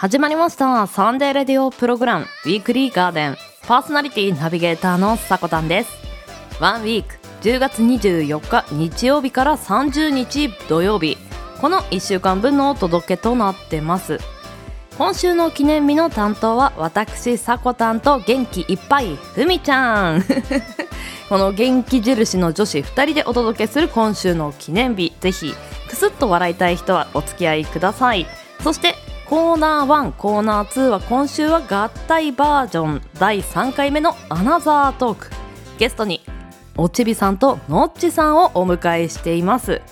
始まりました。サンデーレディオプログラム。ウィークリーガーデン。パーソナリティナビゲーターのさこたんです。ワンウィーク。10月24日日曜日から30日土曜日。この1週間分のお届けとなってます。今週の記念日の担当は私さこたんと元気いっぱいふみちゃん。この元気印の女子2人でお届けする今週の記念日。ぜひくすっと笑いたい人はお付き合いください。そしてコーナー1コーナー2は今週は合体バージョン。第3回目のアナザートーク。ゲストにおちびさんとのっちさんをお迎えしています。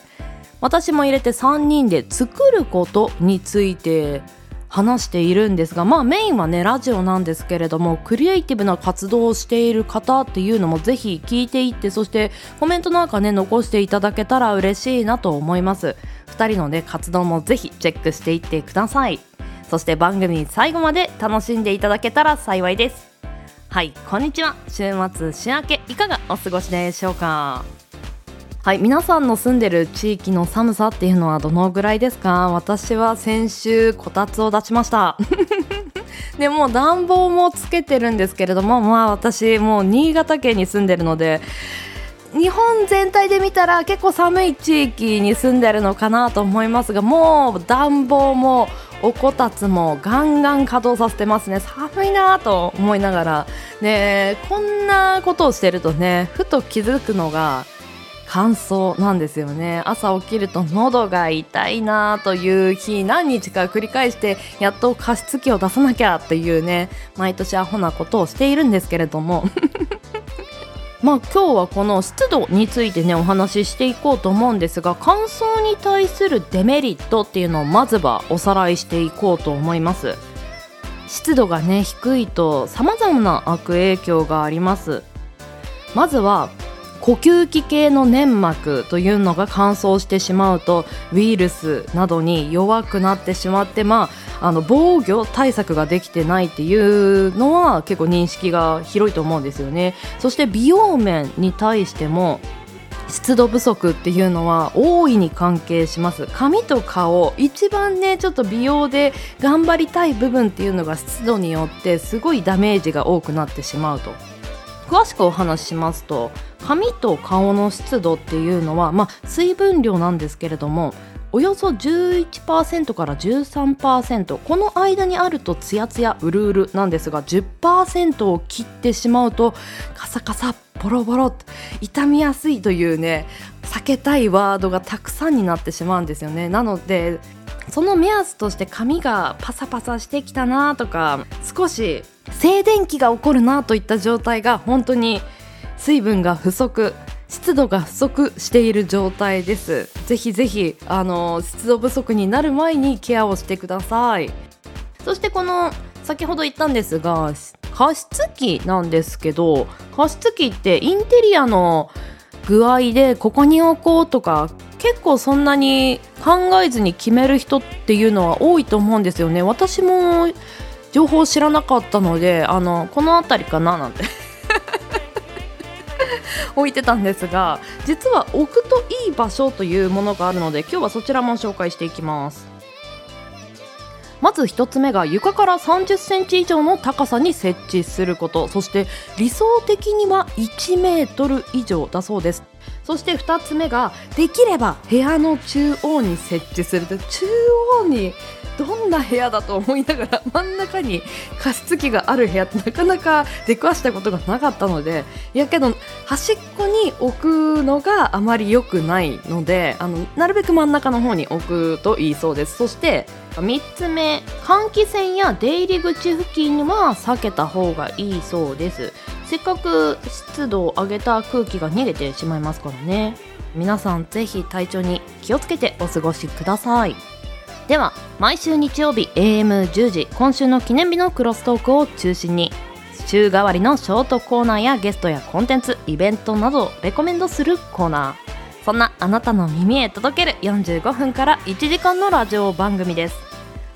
私も入れて3人で作ることについて話しているんですがまあメインはねラジオなんですけれどもクリエイティブな活動をしている方っていうのもぜひ聞いていってそしてコメントなんかね残していただけたら嬉しいなと思います。2人のね活動もぜひチェックしていってください。そして番組最後まで楽しんでいただけたら幸いです。はいこんにちは。週末週明けいかがお過ごしでしょうか？はい皆さんの住んでる地域の寒さっていうのはどのぐらいですか？私は先週こたつを出しました。でも暖房もつけてるんですけれどもまあ私もう新潟県に住んでるので日本全体で見たら結構寒い地域に住んでるのかなと思いますがもう暖房もおこたつもガンガン稼働させてますね。寒いなと思いながら。ねこんなことをしてるとねふと気づくのが乾燥なんですよね。朝起きると喉が痛いなという日何日か繰り返してやっと加湿器を出さなきゃっていうね毎年アホなことをしているんですけれども。まあ今日はこの湿度についてねお話ししていこうと思うんですが乾燥に対するデメリットっていうのをまずはおさらいしていこうと思います。湿度がね低いと様々な悪影響があります。まずは呼吸器系の粘膜というのが乾燥してしまうとウイルスなどに弱くなってしまって、まあ、あの防御対策ができてないっていうのは結構認識が広いと思うんですよね。そして美容面に対しても湿度不足っていうのは大いに関係します。髪と顔一番ねちょっと美容で頑張りたい部分っていうのが湿度によってすごいダメージが多くなってしまうと。詳しくお話ししますと髪と顔の湿度っていうのは、まあ、水分量なんですけれどもおよそ11%から13%この間にあるとツヤツヤうるうるなんですが10%を切ってしまうとカサカサボロボロ痛みやすいというね避けたいワードがたくさんになってしまうんですよね。なのでその目安として髪がパサパサしてきたなとか少し静電気が起こるなといった状態が本当に水分が不足湿度が不足している状態です。ぜひぜひあの湿度不足になる前にケアをしてください。そしてこの先ほど言ったんですが加湿器なんですけど加湿器ってインテリアの具合でここに置こうとか結構そんなに考えずに決める人っていうのは多いと思うんですよね。私も情報知らなかったのであのこの辺りかななんて。置いてたんですが実は置くといい場所というものがあるので今日はそちらも紹介していきます。まず1つ目が床から30センチ以上の高さに設置すること。そして理想的には1メートル以上だそうです。そして2つ目ができれば部屋の中央に設置する。中央にどんな部屋だと思いながら 真ん中に加湿器がある部屋ってなかなか出くわしたことがなかったのでいやけど端っこに置くのがあまり良くないのであのなるべく真ん中の方に置くといいそうです。そして3つ目換気扇や出入り口付近は避けた方がいいそうです。せっかく湿度を上げた空気が逃げてしまいますからね。皆さんぜひ体調に気をつけてお過ごしください。では毎週日曜日 AM10 時今週の記念日のクロストークを中心に週替わりのショートコーナーやゲストやコンテンツイベントなどをレコメンドするコーナー。そんなあなたの耳へ届ける45分から1時間のラジオ番組です。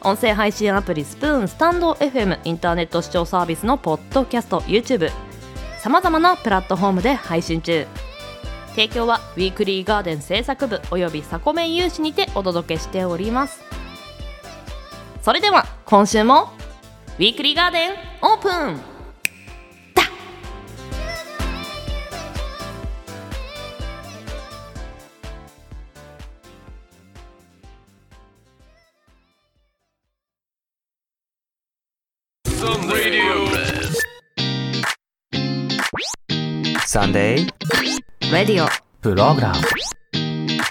音声配信アプリスプーンスタンド FM インターネット視聴サービスのポッドキャスト YouTube さまざまなプラットフォームで配信中。提供はウィークリーガーデン制作部およびサコメン有志にてお届けしております。それでは今週もウィークリーガーデンオープン!だ!サンデーレディオ。プログラム。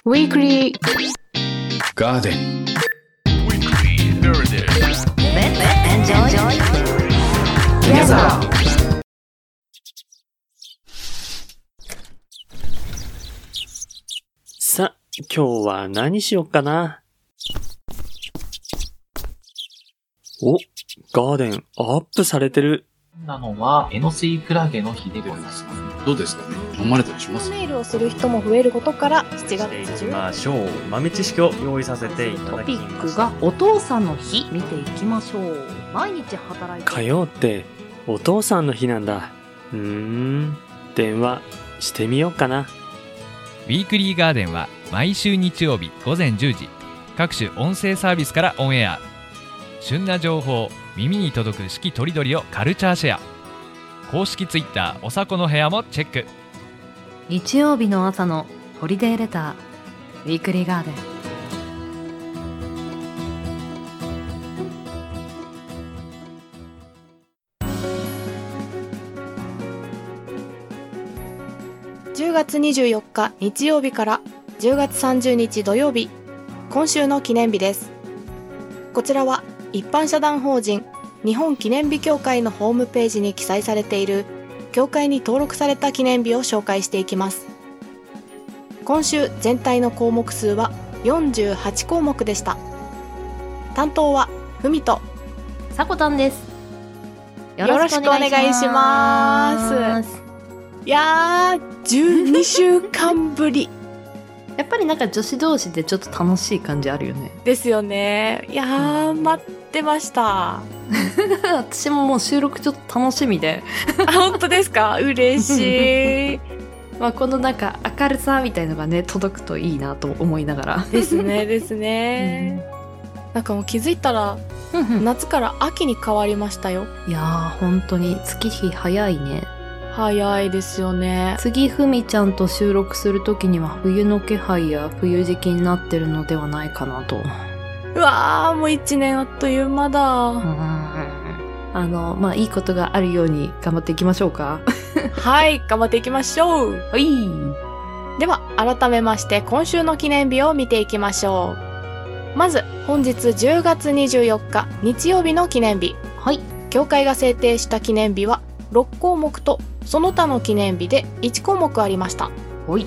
Weekly Garden. エンジョイさ、今日は何しよっかな？お、ガーデンアップされてる。なのは、エノスイクラゲの日でございます。どうですかね？飲まれたりします？メールをする人も増えることから7月中ましょう。豆知識を用意させていたトだきピックました。がお父さんの日見ていきましょう毎日働いて火曜ってお父さんの日なんだ。うーん。電話してみようかな。ウィークリーガーデンは毎週日曜日午前10時各種音声サービスからオンエア旬な情報耳に届く四季とりどりをカルチャーシェア。公式ツイッターおさこの部屋もチェック。日曜日の朝のホリデーレターウィークリーガーデン。10月24日日曜日から10月30日土曜日今週の記念日です。こちらは一般社団法人日本記念日協会のホームページに記載されている協会に登録された記念日を紹介していきます。今週全体の項目数は48項目でした。担当はふみとさこたんです。よろしくお願いします。いやー12週間ぶり。やっぱりなんか女子同士でちょっと楽しい感じあるよね。ですよね。いやー待ってました。私ももう収録ちょっと楽しみで、あ本当ですか？嬉しい。まあ、このなんか明るさみたいのがね届くといいなと思いながら。ですねですね、なんかもう気づいたらい夏から秋に変わりましたよ。やー本当に月日早いね。早いですよね。次ふみちゃんと収録する時には冬の気配や冬時期になってるのではないかなとうわーもう一年あっという間だ、あのまあいいことがあるように頑張っていきましょうか。はい頑張っていきましょう。はい。では改めまして今週の記念日を見ていきましょう。まず本日10月24日日曜日の記念日。はい。協会が制定した記念日は6項目とその他の記念日で1項目ありました。ほい。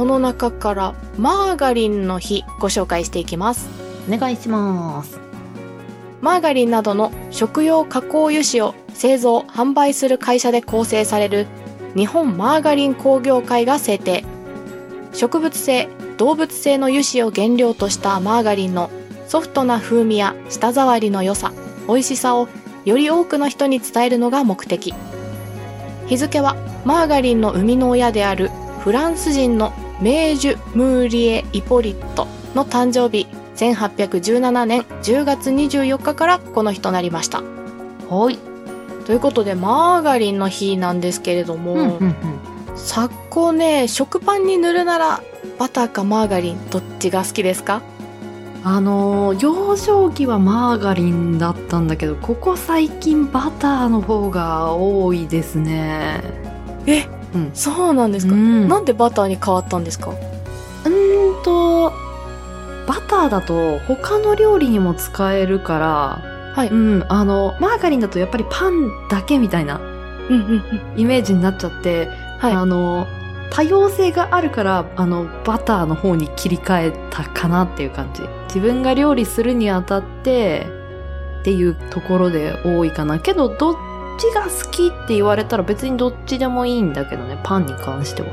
この中からマーガリンの日ご紹介していきますお願いします。マーガリンなどの食用加工油脂を製造販売する会社で構成される日本マーガリン工業会が制定。植物性動物性の油脂を原料としたマーガリンのソフトな風味や舌触りの良さ美味しさをより多くの人に伝えるのが目的。日付はマーガリンの生みの親であるフランス人のメージュ・ムーリエ・イポリットの誕生日。1817年10月24日からこの日となりました。はい。ということでマーガリンの日なんですけれども、うんうんうん。昨今ね食パンに塗るならバターかマーガリンどっちが好きですか？あのー幼少期はマーガリンだったんだけどここ最近バターの方が多いですね。え？うん。そうなんですか、うん。なんでバターに変わったんですか？うーんとバターだと他の料理にも使えるからはい、うんあのマーガリンだとやっぱりパンだけみたいなうんうんうん。イメージになっちゃって、はい。あの多様性があるからあのバターの方に切り替えたかなっていう感じ。自分が料理するにあたってっていうところで多いかな。けどどっちが好きって言われたら別にどっちでもいいんだけどねパンに関しては。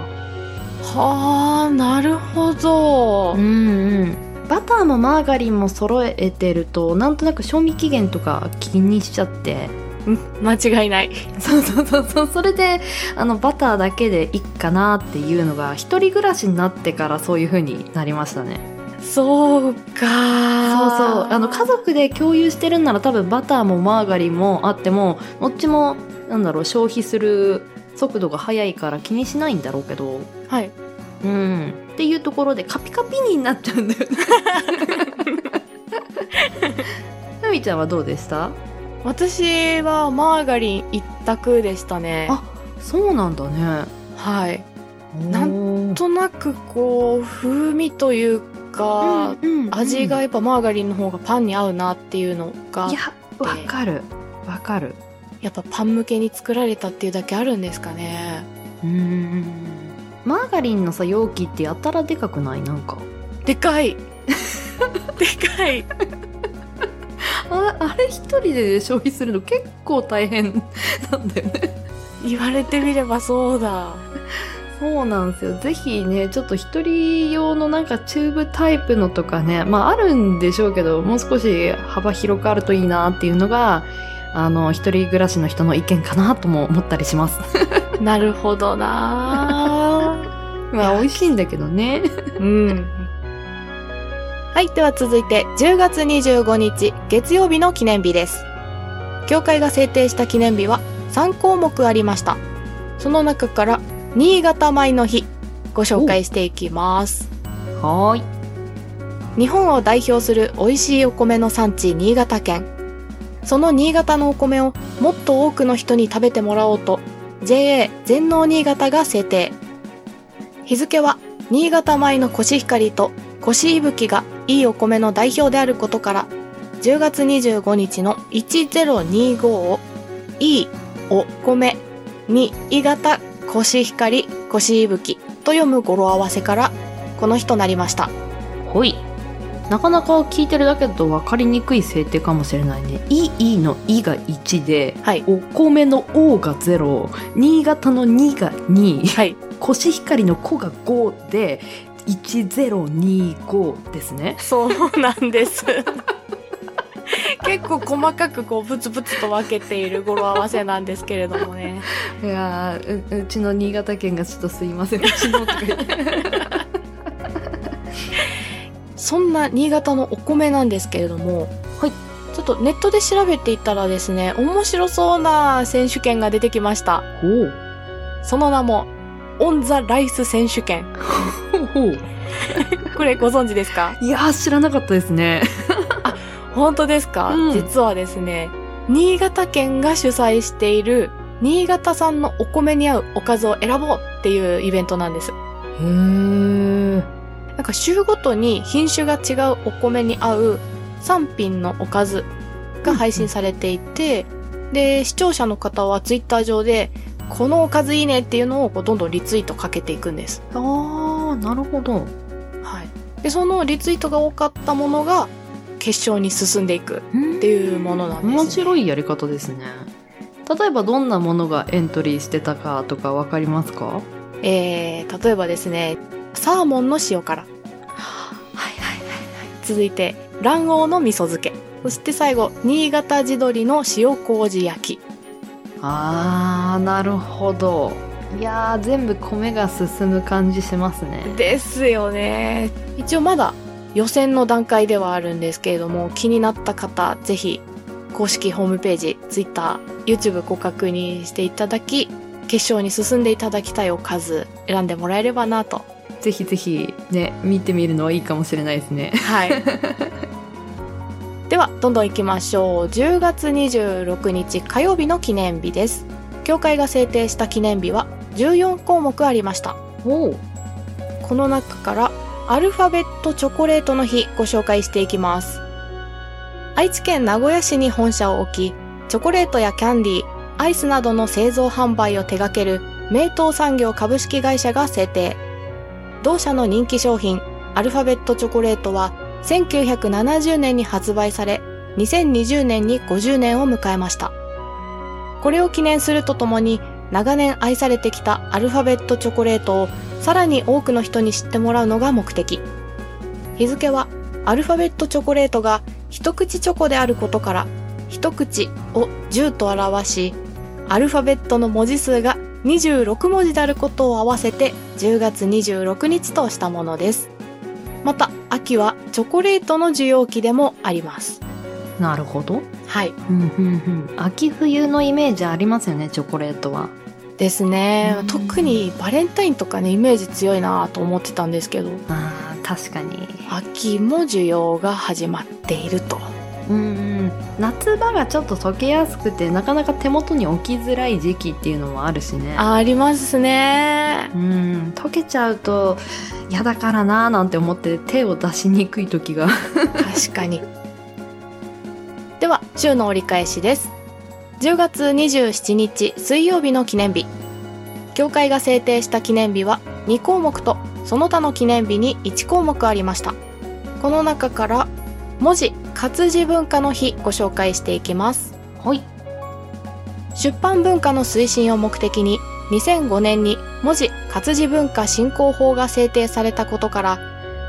はあなるほど、うんうんバターもマーガリンも揃えてるとなんとなく賞味期限とか気にしちゃって。うん間違いない。そうそうそうそう。それであのバターだけでいいかなっていうのが一人暮らしになってからそういう風になりましたね。そうか。そうそう。あの家族で共有してるんなら多分バターもマーガリンもあってもどっちもなんだろう消費する速度が速いから気にしないんだろうけど。はいうん。っていうところでカピカピになっちゃうんだよね。ふみちゃんはどうでした？私はマーガリン一択でしたね。あそうなんだね。はい。なんなんとなくこう風味というか、味がやっぱマーガリンの方がパンに合うなっていうのがいやわかる。わかる。やっぱパン向けに作られたっていうだけあるんですかね。うんマーガリンのさ容器ってやたらでかくない？なんか。でかい。でかい。ああれ一人で消費するの結構大変なんだよね。言われてみればそうだ。そうなんですよ。ぜひねちょっと一人用のなんかチューブタイプのとかねまああるんでしょうけどもう少し幅広くあるといいなっていうのがあの一人暮らしの人の意見かなとも思ったりします。なるほどなまあ美味しいんだけどね。うん。はいでは続いて10月25日月曜日の記念日です。教会が制定した記念日は3項目ありました。その中から新潟米の日ご紹介していきます。はーい。日本を代表する美味しいお米の産地新潟県。その新潟のお米をもっと多くの人に食べてもらおうと JA 全農新潟が制定日付は新潟米のコシヒカリとコシイブキがいいお米の代表であることから10月25日の1025をいいお米に新潟コシヒカリコシイブキと読む語呂合わせからこの日となりました。ほい。なかなか聞いてるだけだと分かりにくい制定かもしれないね「い」「い」の「い」が1ではい。お米の「お」が0新潟の「2」が2はい。コシヒカリの「こ」が5で1025ですね。そうなんです。結構細かくこうブツブツと分けている語呂合わせなんですけれどもね。いやうちの新潟県がちょっとすいません。うちのとか言ってそんな新潟のお米なんですけれども、はい。ちょっとネットで調べていったらですね、面白そうな選手権が出てきました。ほうその名も、オン・ザ・ライス選手権。ほうこれご存知ですか？いやー知らなかったですね本当ですか、うん実はですね、新潟県が主催している、新潟産のお米に合うおかずを選ぼうっていうイベントなんです。へえなんか週ごとに品種が違うお米に合う3品のおかずが配信されていて、で、視聴者の方はツイッター上で、このおかずいいねっていうのをこうどんどんリツイートかけていくんです。あーなるほどはい。で、そのリツイートが多かったものが決勝に進んでいくっていうものなんです、ね。面白いやり方ですね例えばどんなものがエントリーしてたかとかわかりますか？えー、例えばですね、サーモンの塩辛。はいはい続いて、卵黄の味噌漬け。そして最後、新潟地鶏の塩麹焼き。あーなるほどいやー全部米が進む感じしますねですよね。一応まだ予選の段階ではあるんですけれども、気になった方、ぜひ公式ホームページ、Twitter、YouTube ご確認していただき、決勝に進んでいただきたいおかず選んでもらえればなと。ぜひぜひね見てみるのはいいかもしれないですねはい。では、どんどん行きましょう。10月26日火曜日の記念日です。協会が制定した記念日は14項目ありました。おこの中からアルファベットチョコレートの日ご紹介していきます。愛知県名古屋市に本社を置き、チョコレートやキャンディー、アイスなどの製造販売を手掛ける名東産業株式会社が制定。同社の人気商品、アルファベットチョコレートは1970年に発売され、2020年に50年を迎えました。これを記念するとともに、長年愛されてきたアルファベットチョコレートをさらに多くの人に知ってもらうのが目的。日付はアルファベットチョコレートが一口チョコであることから、一口を10と表し、アルファベットの文字数が26文字であることを合わせて10月26日としたものです。また、秋はチョコレートの需要期でもあります。なるほどはい。うんうんうん秋冬のイメージありますよねチョコレートはですねうん。特にバレンタインとかね、イメージ強いなと思ってたんですけど、あー確かに秋も需要が始まっていると。うんうん夏場がちょっと溶けやすくてなかなか手元に置きづらい時期っていうのもあるしねありますね。うん溶けちゃうと嫌だからなーなんて思って手を出しにくい時が確かに。では、週の折り返しです。10月27日水曜日の記念日。協会が制定した記念日は2項目と、その他の記念日に1項目ありました。この中から、文字活字文化の日ご紹介していきます。はい。出版文化の推進を目的に2005年に文字活字文化振興法が制定されたことから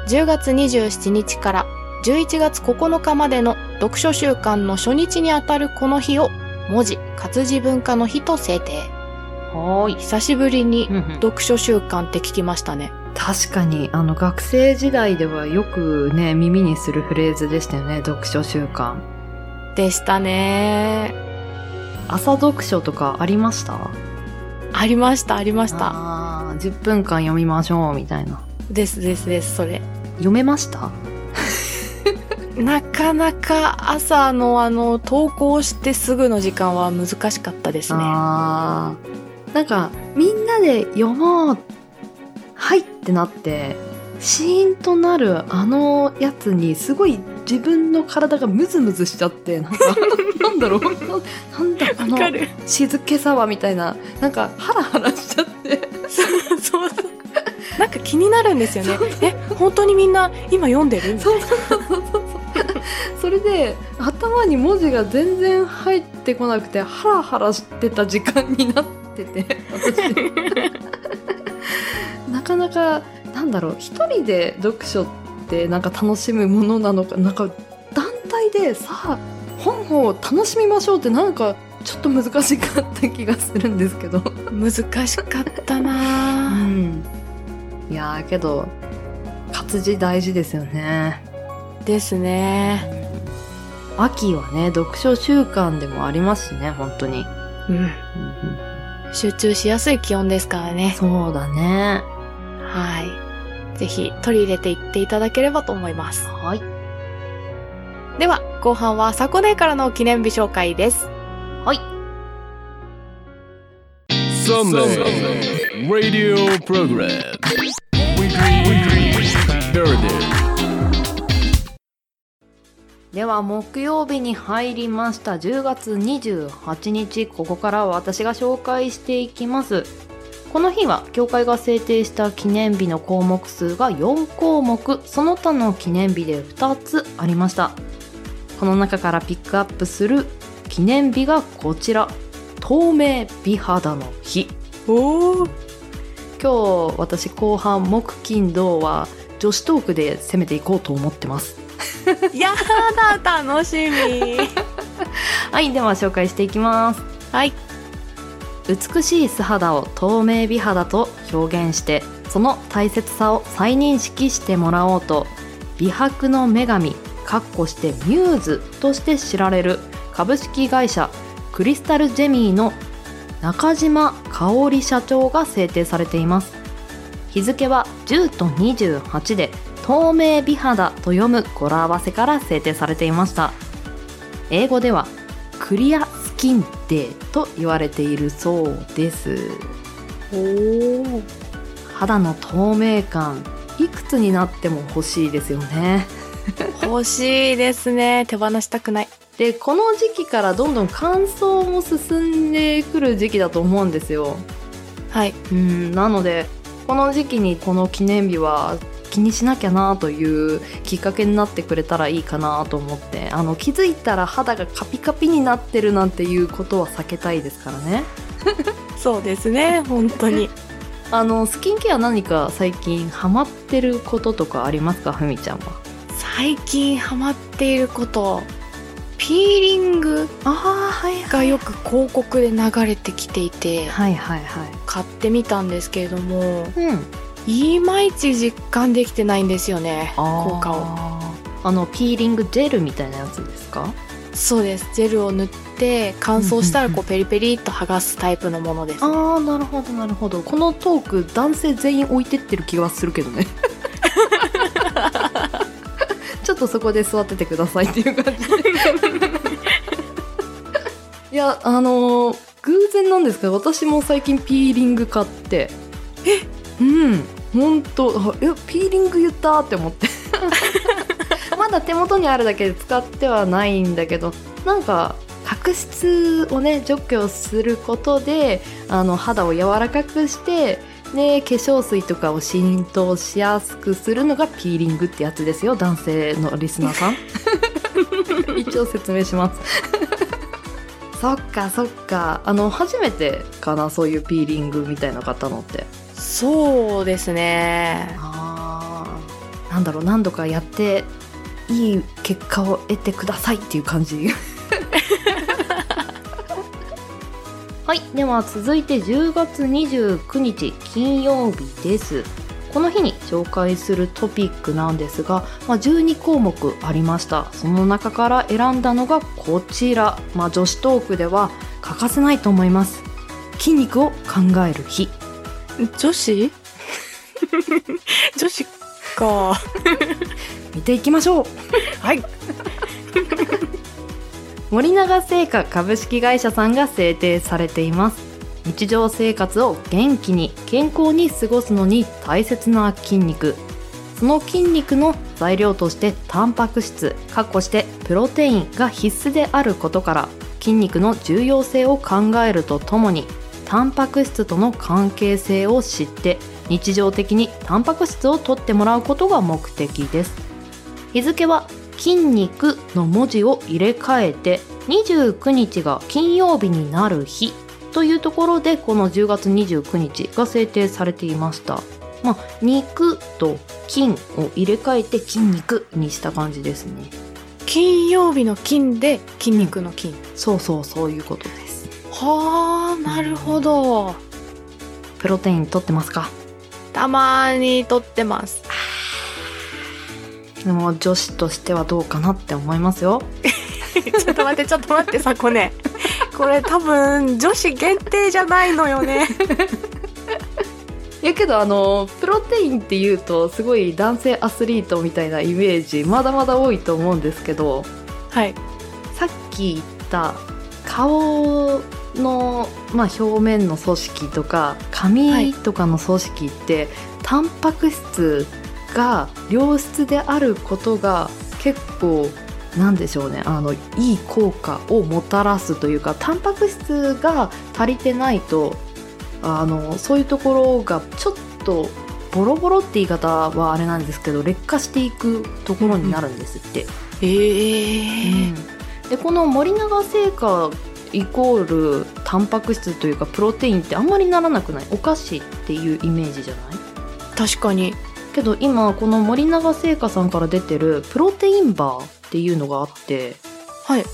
10月27日から11月9日までの読書週間の初日にあたるこの日を文字活字文化の日と制定。はーい。久しぶりに読書週間って聞きましたね確かにあの学生時代ではよくね耳にするフレーズでしたよね読書習慣でしたね。朝読書とかありました？ありましたありました。あー10分間読みましょうみたいな。ですですですそれ。読めました？なかなか朝のあの投稿してすぐの時間は難しかったですね。なんかみんなで読もうはいってなってシーンとなるあのやつにすごい自分の体がムズムズしちゃってなんか なんだろうななんだあのる。静けさはみたいななんかハラハラしちゃって。そうそう。なんか気になるんですよね。え本当にみんな今読んでる？そうそうそうそうそう。それで頭に文字が全然入ってこなくてハラハラしてた時間になってて私なかなかなんだろう一人で読書ってなんか楽しむものなのかなんか団体でさあ本を楽しみましょうってなんかちょっと難しかった気がするんですけど。難しかったうな。ぁん。いやーけど活字大事ですよね。ですね。秋はね読書習慣でもありますしね本当に、うん。集中しやすい気温ですからね。そうだねはい。ぜひ取り入れていっていただければと思います。はい。では後半はサコネからの記念日紹介です。はい。Sunday Radio Program Weekly Heritage では木曜日に入りました。10月28日ここからは私が紹介していきますこの日は協会が制定した記念日の項目数が4項目。その他の記念日で2つありました。この中からピックアップする記念日がこちら。透明美肌の日。おお今日私後半木金土は女子トークで攻めていこうと思ってます。やだ楽しみ。はいでは紹介していきます。はい美しい素肌を透明美肌と表現してその大切さを再認識してもらおうと美白の女神かっこしてミューズとして知られる株式会社クリスタルジェミーの中島香織社長が制定されています。日付は10と28で透明美肌と読む語呂合わせから制定されていました。英語ではクリアスキンデーと言われているそうです。おお肌の透明感いくつになっても欲しいですよね。欲しいですね。手放したくない。でこの時期からどんどん乾燥も進んでくる時期だと思うんですよ。はい。うんなのでこの時期にこの記念日は気にしなきゃなというきっかけになってくれたらいいかなと思ってあの気づいたら肌がカピカピになってるなんていうことは避けたいですからね。そうですね本当に。あのスキンケア何か最近ハマってることとかありますか？ふみちゃんは。最近ハマっていること。ピーリングがよく広告で流れてきていて。はいはいはい。買ってみたんですけれども。うんいまいち実感できてないんですよね効果を。あのピーリングジェルみたいなやつですか？そうです。ジェルを塗って乾燥したらこうペリペリっと剥がすタイプのものです、ああなるほどなるほど。このトーク男性全員置いてってる気がするけどね。ちょっとそこで座っててくださいっていう感じ いやあのー偶然なんですけど私も最近ピーリング買って。え？うん本当あえピーリング言ったって思って。まだ手元にあるだけで使ってはないんだけどなんか角質をね除去することであの肌を柔らかくしてで化粧水とかを浸透しやすくするのがピーリングってやつですよ男性のリスナーさん。一応説明します。そっかそっか。あの初めてかなそういうピーリングみたいな方のってそうですね。あなんだろう何度かやっていい結果を得てくださいっていう感じ。はいでは続いて10月29日金曜日です。この日に紹介するトピックなんですが、まあ、12項目ありました。その中から選んだのがこちら、まあ、女子トークでは欠かせないと思います。筋肉を考える日。女子？女子か。見ていきましょう。はい。森永製菓株式会社さんが制定されています。日常生活を元気に健康に過ごすのに大切な筋肉。その筋肉の材料としてタンパク質かっこしてプロテインが必須であることから筋肉の重要性を考えるとともにタンパク質との関係性を知って日常的にタンパク質を取ってもらうことが目的です。日付は筋肉の文字を入れ替えて29日が金曜日になる日というところでこの10月29日が制定されていました。まあ肉と筋を入れ替えて筋肉にした感じですね。金曜日の金で筋肉の筋、そうそうそういうことですはあなるほど。プロテイン取ってますか？たまに撮ってます。でも女子としてはどうかなって思いますよ。ちょっと待ってちょっと待ってさこね。これ多分女子限定じゃないのよね。いやけどあのプロテインっていうとすごい男性アスリートみたいなイメージまだまだ多いと思うんですけどはい。さっき言った顔の、まあ、表面の組織とか髪とかの組織って、タンパク質が良質であることが結構なんでしょうねあのいい効果をもたらすというかタンパク質が足りてないとあのそういうところがちょっとボロボロって言い方はあれなんですけど劣化していくところになるんですって。ええでこの森永製菓イコールタンパク質というかプロテインってあんまりならなくない？お菓子っていうイメージじゃない？確かに。けど今この森永製菓さんから出てるプロテインバーっていうのがあって、はい。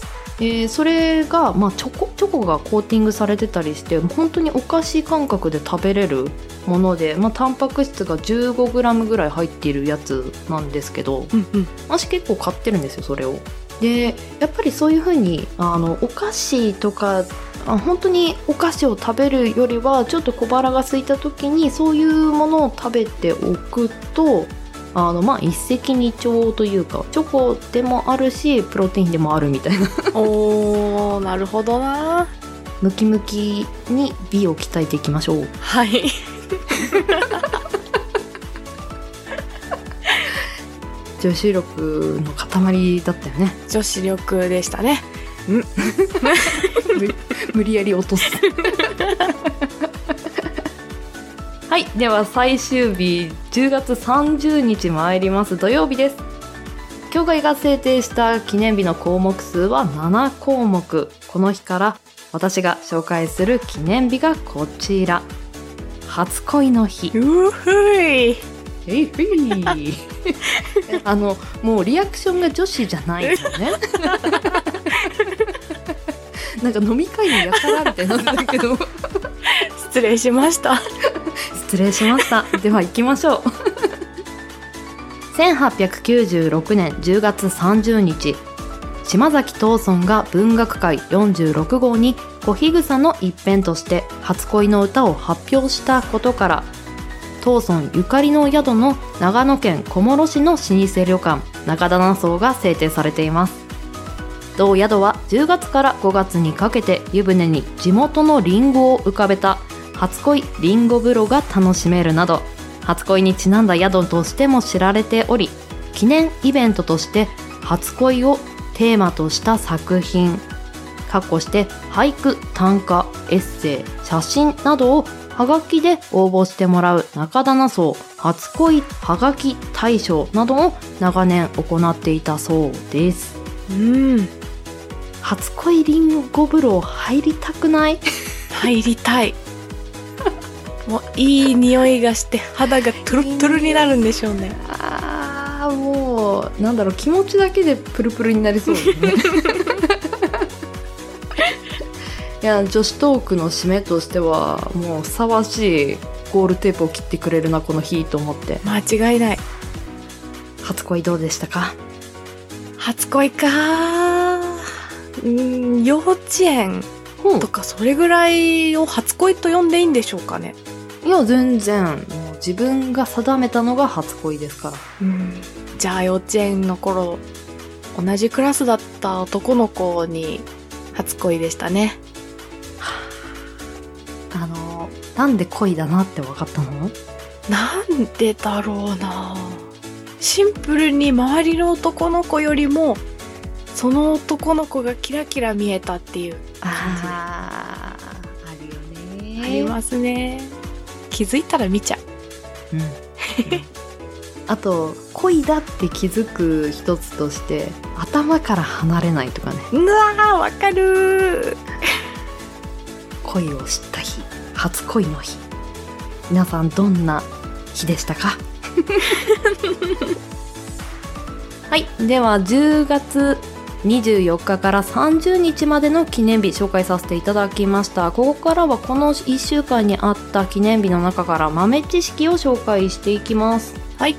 えーそれが、まあ、チョコチョコがコーティングされてたりして本当にお菓子感覚で食べれるもので、まあ、タンパク質が 15g ぐらい入っているやつなんですけど、うんうん。私結構買ってるんですよそれをでやっぱりそういう風にあのお菓子とかあ本当にお菓子を食べるよりはちょっと小腹が空いた時にそういうものを食べておくとあのまあ一石二鳥というかチョコでもあるしプロテインでもあるみたいな。おーなるほどな。ムキムキに美を鍛えていきましょう。はい 女子力の塊だったよね。女子力でしたね。無理やり落とす。はい。では最終日10月30日参ります。土曜日です。協会が制定した記念日の項目数は7項目。この日から私が紹介する記念日がこちら。初恋の日。うふい。えいふい あのもうリアクションが女子じゃないですよね。なんか飲み会にやからみたいになってたけど。失礼しました。失失礼しました。では行きましょう。1896年10月30日。島崎藤村が文学界46号に小日草の一編として初恋の歌を発表したことから藤村ゆかりの宿の長野県小諸市の老舗旅館中棚荘が制定されています同宿は10月から5月にかけて湯船に地元のリンゴを浮かべた初恋リンゴ風呂が楽しめるなど初恋にちなんだ宿としても知られており記念イベントとして初恋をテーマとした作品かっこして俳句短歌エッセイ写真などをはがきで応募してもらう中棚荘初恋はがき大賞などを長年行っていたそうです。うん。初恋リンゴ風呂入りたくない？入りたい。もういい匂いがして肌がトゥルットゥルになるんでしょうね。あーもうなんだろう気持ちだけでプルプルになりそう。ですねいや女子トークの締めとしてはもうふさわしいゴールテープを切ってくれるなこの日と思って。間違いない。初恋どうでしたか？初恋かうん幼稚園うん。とかそれぐらいを初恋と呼んでいいんでしょうかね。いや全然。もう自分が定めたのが初恋ですから。うん。じゃあ幼稚園の頃同じクラスだった男の子に初恋でしたねあのなんで恋だなって分かったの？なんでだろうな。シンプルに周りの男の子よりもその男の子がキラキラ見えたっていう。あーあるよね。ありますね。気づいたら見ちゃう。うん。あと恋だって気づく一つとして頭から離れないとかね。うわーわかる恋を知った日初恋の日。皆さんどんな日でしたか？はい。では10月24日から30日までの記念日紹介させていただきました。ここからはこの1週間にあった記念日の中から豆知識を紹介していきます。はい。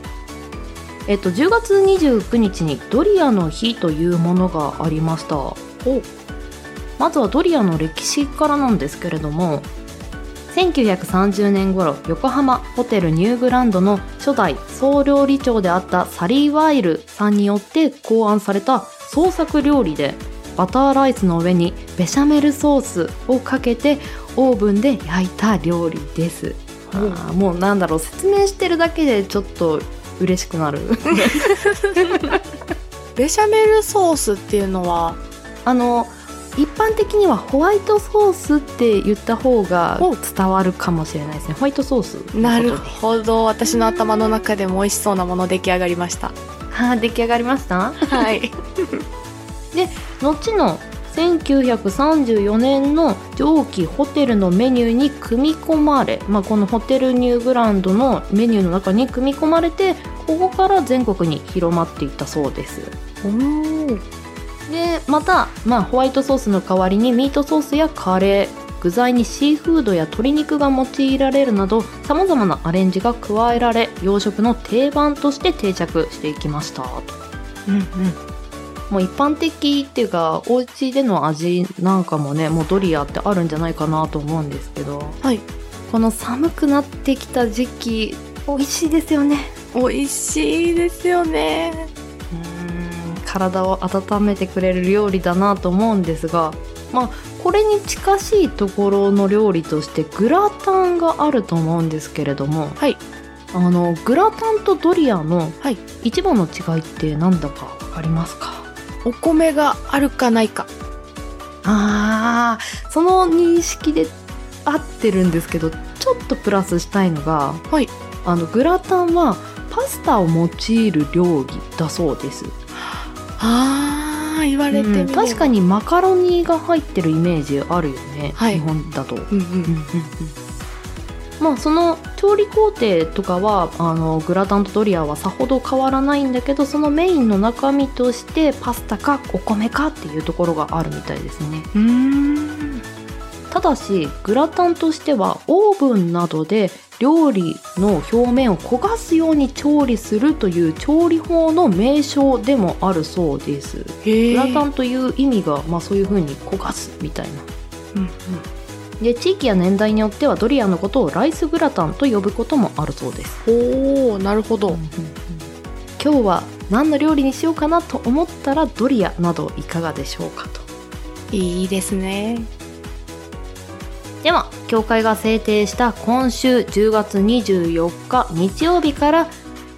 えっと10月29日にドリアの日というものがありましたまずはドリアの歴史からなんですけれども1930年頃横浜ホテルニューグランドの初代総料理長であったサリー・ワイルさんによって考案された創作料理でバターライスの上にベシャメルソースをかけてオーブンで焼いた料理です。あーもうなんだろう説明してるだけでちょっと嬉しくなる。ベシャメルソースっていうのは？あの一般的にはホワイトソースって言った方がお伝わるかもしれないですね。ホワイトソースなるほど。私の頭の中でも美味しそうなもの出来上がりました。はあ出来上がりました？はい。後の1934年の上記ホテルのメニューに組み込まれ、まあ、このホテルニューグランドのメニューの中に組み込まれてここから全国に広まっていったそうです。おーでまた、まあ、ホワイトソースの代わりにミートソースやカレー具材にシーフードや鶏肉が用いられるなどさまざまなアレンジが加えられ洋食の定番として定着していきました。とうんうん。もう一般的っていうかお家での味なんかもねもうドリアってあるんじゃないかなと思うんですけど。はい。この寒くなってきた時期美味しいですよね。美味しいですよね体を温めてくれる料理だなと思うんですがまあこれに近しいところの料理としてグラタンがあると思うんですけれどもはい。あのグラタンとドリアのはい。一番の違いって何だか分かりますか？お米があるかないか。あーその認識で合ってるんですけどちょっとプラスしたいのが、はい。あのグラタンはパスタを用いる料理だそうですあー言われてみうん確かにマカロニが入ってるイメージあるよね、はい。日本だと、うんうん。まあその調理工程とかはあのグラタンとドリアはさほど変わらないんだけどそのメインの中身としてパスタかお米かっていうところがあるみたいですね。うーん。ただしグラタンとしてはオーブンなどで料理の表面を焦がすように調理するという調理法の名称でもあるそうです。へグラタンという意味が、まあ、そういう風に焦がすみたいな。うんうん。で地域や年代によってはドリアのことをライスグラタンと呼ぶこともあるそうです。おおなるほど。今日は何の料理にしようかなと思ったらドリアなどいかがでしょうかと。いいですねでは協会が制定した今週10月24日日曜日から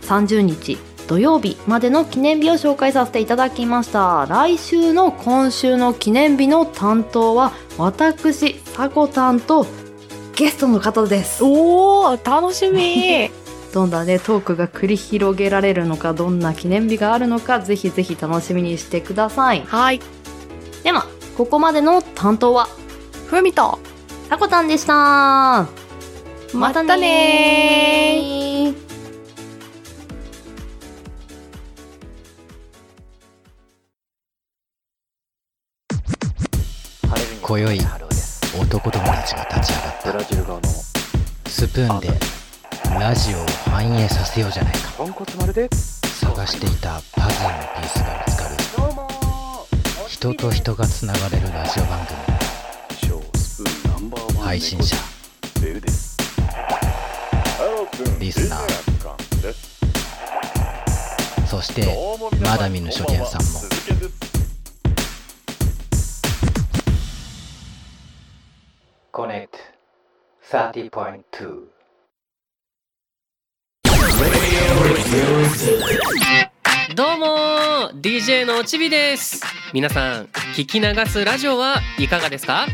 30日土曜日までの記念日を紹介させていただきました。来週の今週の記念日の担当は私さこたんとゲストの方です。おお楽しみ。どんなねトークが繰り広げられるのかどんな記念日があるのかぜひぜひ楽しみにしてください。はい。ではここまでの担当は？ふみとさこたんでした。またねー。今宵男友達が立ち上がった。ブラジル側のスプーンでラジオを反映させようじゃないか。探していたパズルのピースが見つかる。人と人がつながれるラジオ番組配信者。リスナー。そしてまだ見ぬ初見さんも。コネクト。30.2どうもー。DJ のちびです。皆さん聞き流すラジオはいかがですか？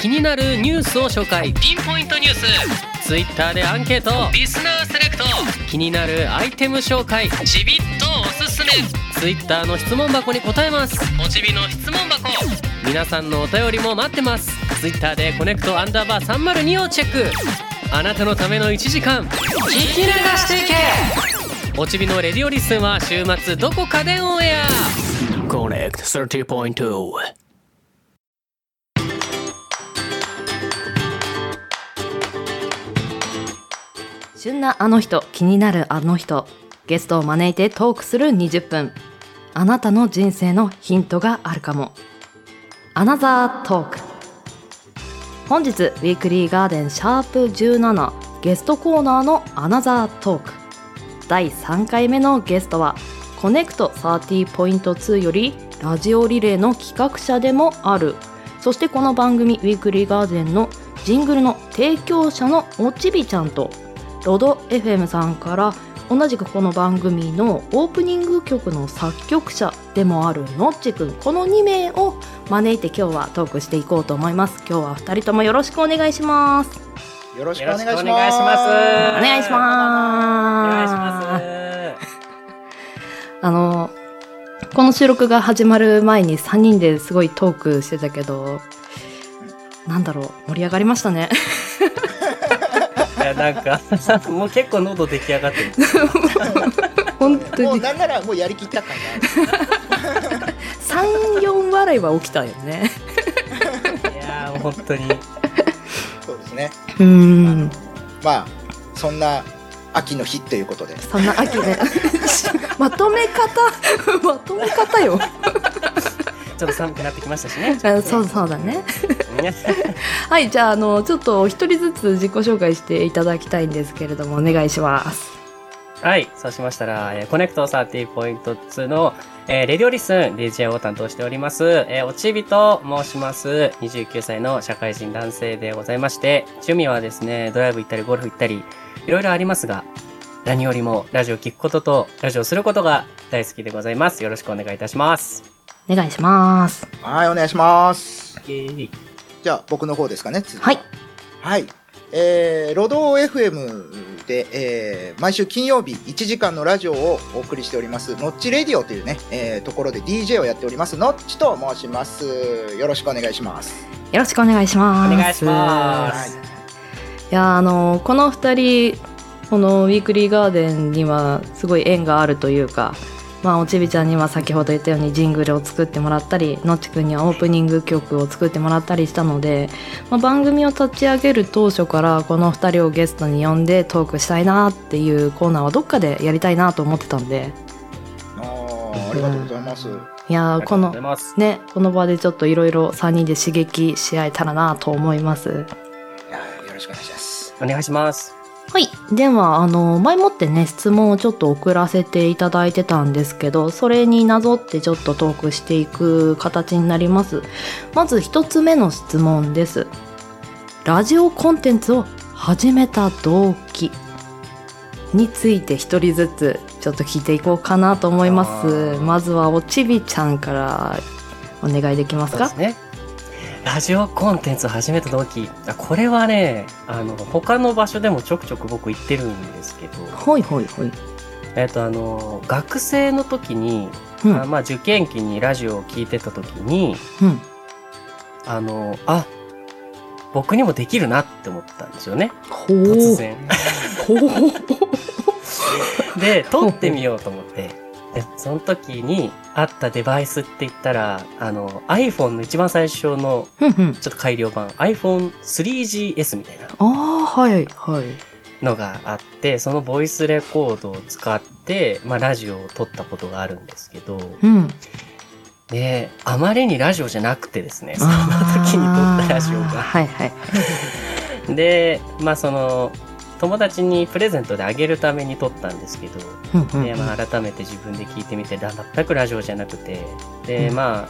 気になるニュースを紹介。ピンポイントニュース。Twitter でアンケート。リスナーセレクト。気になるアイテム紹介。ちびっとおすすめ。Twitter の質問箱に答えます。おちびの質問箱。皆さんのお便りも待ってます。Twitter でコネクトアンダーバー302をチェック。あなたのための1時間。聞き流していけ。おちびの Radio Listen は週末どこかでオンエア。Connect 30.2. 旬なあの人気になるあの人ゲストを招いてトークする20分。あなたの人生のヒントがあるかも。 Another Talk。本日 Weekly Garden シャープ17ゲストコーナーの Another Talk。第3回目のゲストはコネクト30.2よりラジオリレーの企画者でもある。そしてこの番組ウィークリーガーデンのジングルの提供者のおちびちゃんとロド FM さんから同じくこの番組のオープニング曲の作曲者でもあるのっちくんこの2名を招いて今日はトークしていこうと思います。今日は2人ともよろしくお願いします。よろしくお願いします。お願いします。お願いします。あのこの収録が始まる前に3人ですごいトークしてたけどなんだろう盛り上がりましたねいやなんか。もう結構喉出来上がってる。本当に。もうなんならもうやりきった感がある。34笑いは起きたよね。いやー本当に。そうですね。うーん。まあそんな秋の日ということで。そんな秋ね。まとめ方まとめ方よちょっと寒くなってきましたしね。あそうそうだね。ね。はいじゃああのちょっとお一人ずつ自己紹介していただきたいんですけれどもお願いします。はいそうしましたら、えーコネクト30.2の、えーレディオリスン DJ を担当しております、えーおちびと申します。29歳の社会人男性でございまして趣味はですねドライブ行ったりゴルフ行ったりいろいろありますが何よりもラジオ聞くこととラジオすることが大好きでございます。よろしくお願いいたしますお願いしますはいお願いします。じゃあ僕の方ですかね。次はい。はい。えー、ロド FM で、えー毎週金曜日1時間のラジオをお送りしております、ノッチレディオというね、えーところで DJ をやっております、ノッチと申します。よろしくお願いします。よろしくお願いしますお願いしまはいす。いやあのこの2人このウィークリーガーデンにはすごい縁があるというかまあ、おちびちゃんには先ほど言ったようにジングルを作ってもらったりのっちくんにはオープニング曲を作ってもらったりしたので、まあ、番組を立ち上げる当初からこの2人をゲストに呼んでトークしたいなっていうコーナーはどっかでやりたいなと思ってたんであーありがとうございます。いやーこのねこの場でちょっといろいろ3人で刺激し合えたらなと思います。よろしくお願いします。お願いします。はい。では、あの、前もってね、質問をちょっと送らせていただいてたんですけど、それになぞってちょっとトークしていく形になります。まず一つ目の質問です。ラジオコンテンツを始めた動機について一人ずつちょっと聞いていこうかなと思います。まずはおちびちゃんからお願いできますか？そうですね。ラジオコンテンツを始めた時、あこれはね、あの、他の場所でもちょくちょく僕行ってるんですけど、ほいほいほい。えっと、あの、学生の時に、うんあまあ、受験期にラジオを聞いてた時に、うん。あの、あ、僕にもできるなって思ったんですよね。突然。で、撮ってみようと思って。で、その時にあったデバイスって言ったら、あの、iPhone の一番最初の。ちょっと改良版、iPhone3GS みたいなああ、はい、はい。のがあって、そのボイスレコードを使って、まあ、ラジオを撮ったことがあるんですけど、うん。で、あまりにラジオじゃなくてですね、その時に撮ったラジオが。はいはい。で、まあその、友達にプレゼントであげるために撮ったんですけど、うんうんうん。で、まあ改めて自分で聞いてみて、だ全くラジオじゃなくて、で、うん。ま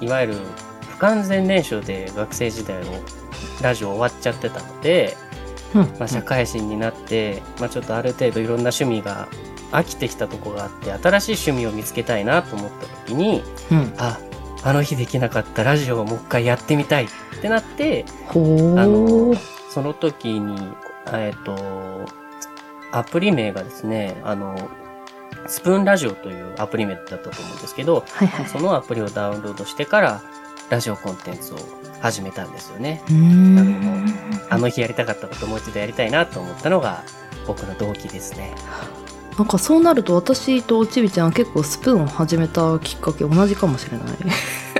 あ、いわゆる不完全燃焼で学生時代を、ラジオ終わっちゃってたので、うん。まあ社会人になって、まあちょっとある程度いろんな趣味が飽きてきたとこがあって、新しい趣味を見つけたいなと思った時に、うん。あ、あの日できなかったラジオをもう一回やってみたいってなって。あの、その時に、えっ、と、アプリ名がですね、あの、スプーンラジオというアプリ名だったと思うんですけど、はいはい。そのアプリをダウンロードしてから、ラジオコンテンツを始めたんですよね。うーん。あの日やりたかったことをもう一度やりたいなと思ったのが、僕の動機ですね。なんかそうなると私とおちびちゃんは結構スプーンを始めたきっかけ同じかもしれない。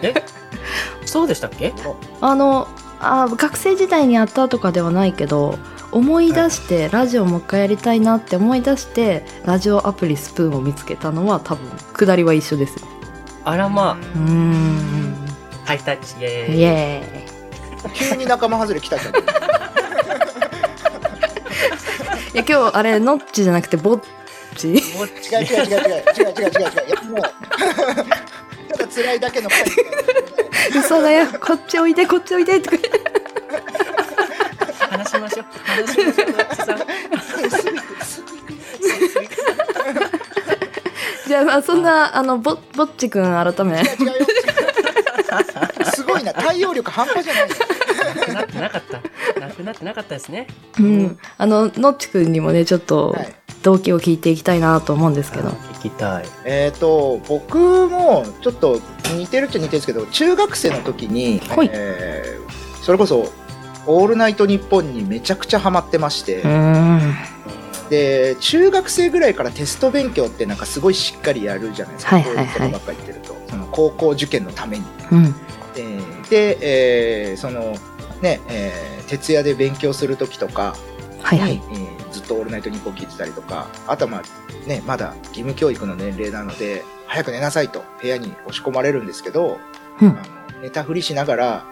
え？そうでしたっけ？あの、あ学生時代にやったとかではないけど、思い出して、ラジオもう一回やりたいなって思い出して、ラジオアプリスプーンを見つけたのは多分、下りは一緒ですよ。あらまうーん。あ、ハイタッチ、イエーイ。イエーイ。急に仲間外れ来たじゃん。いや今日あれノッチじゃなくてボッチ違う違う違う違う違う違う違う違う違う。いやもう ただ辛いだけの。嘘だよこっちおいでこっちおいでとか話しょ。う。話しましょう、じゃあまあそんなあのボボッチくん改め違うよ。す。ごいな対応力半端じゃない。なくなってなかった。なくなってなかったです。ね。うんあのノッチくんにもねちょっとはい動機を聞いていきたいなと思うんです。けど聞きたい。えっ、と僕もちょっと似てるっちゃ似てるんです。けど中学生の時に、はいえーそれこそ「オールナイトニッポン」にめちゃくちゃハマってまして、で中学生ぐらいからテスト勉強ってなんかすごいしっかりやるじゃないですか、はいはいはい。こういうことばっかり言ってると。その高校受験のために。うん。えーで、えーそのね、えー徹夜で勉強する時とかはいはい。に、えーずっと「オールナイトニッポン」聞いてたりとかあとはまあねまだ義務教育の年齢なので早く寝なさいと部屋に押し込まれるんですけど、うん。あの寝たふりしながら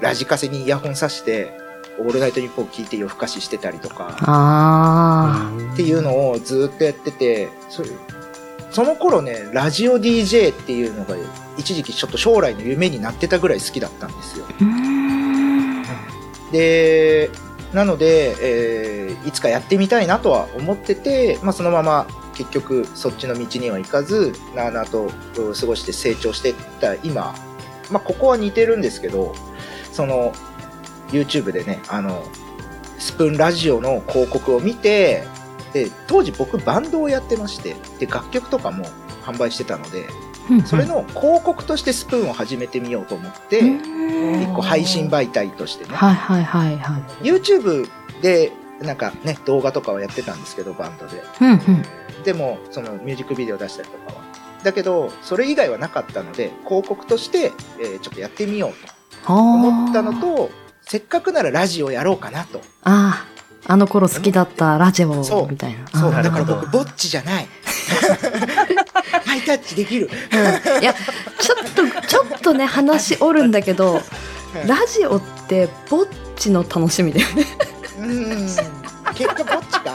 ラジカセにイヤホンさして「オールナイトニッポン」聞いて夜更かししてたりとかあっていうのをずっとやっててそその頃ねラジオ DJ っていうのが一時期ちょっと将来の夢になってたぐらい好きだったんですよ。でなので、えーいつかやってみたいなとは思ってて、まあ、そのまま結局そっちの道には行かずなあなあとうん過ごして成長していった今、まあ、ここは似てるんですけどその YouTube でねあのスプーンラジオの広告を見てで当時僕バンドをやってましてで楽曲とかも販売してたのでうんそれの広告としてスプーンを始めてみようと思って一個配信媒体としてね。はいはいはいはい。YouTube でなんかね動画とかはやってたんですけどバンドで。うんうん。でもそのミュージックビデオ出したりとかは。だけどそれ以外はなかったので広告として、えーちょっとやってみようと。は思ったのとせっかくならラジオやろうかなと。ああ、あの頃好きだったラジオみたいな。そう。だから僕ぼっちじゃない。ハイタッチできる。うん。いや、ちょっと、ちょっとね、話おるんだけど、ラジオってぼっちの楽しみだよね。うん。結果ぼっちか。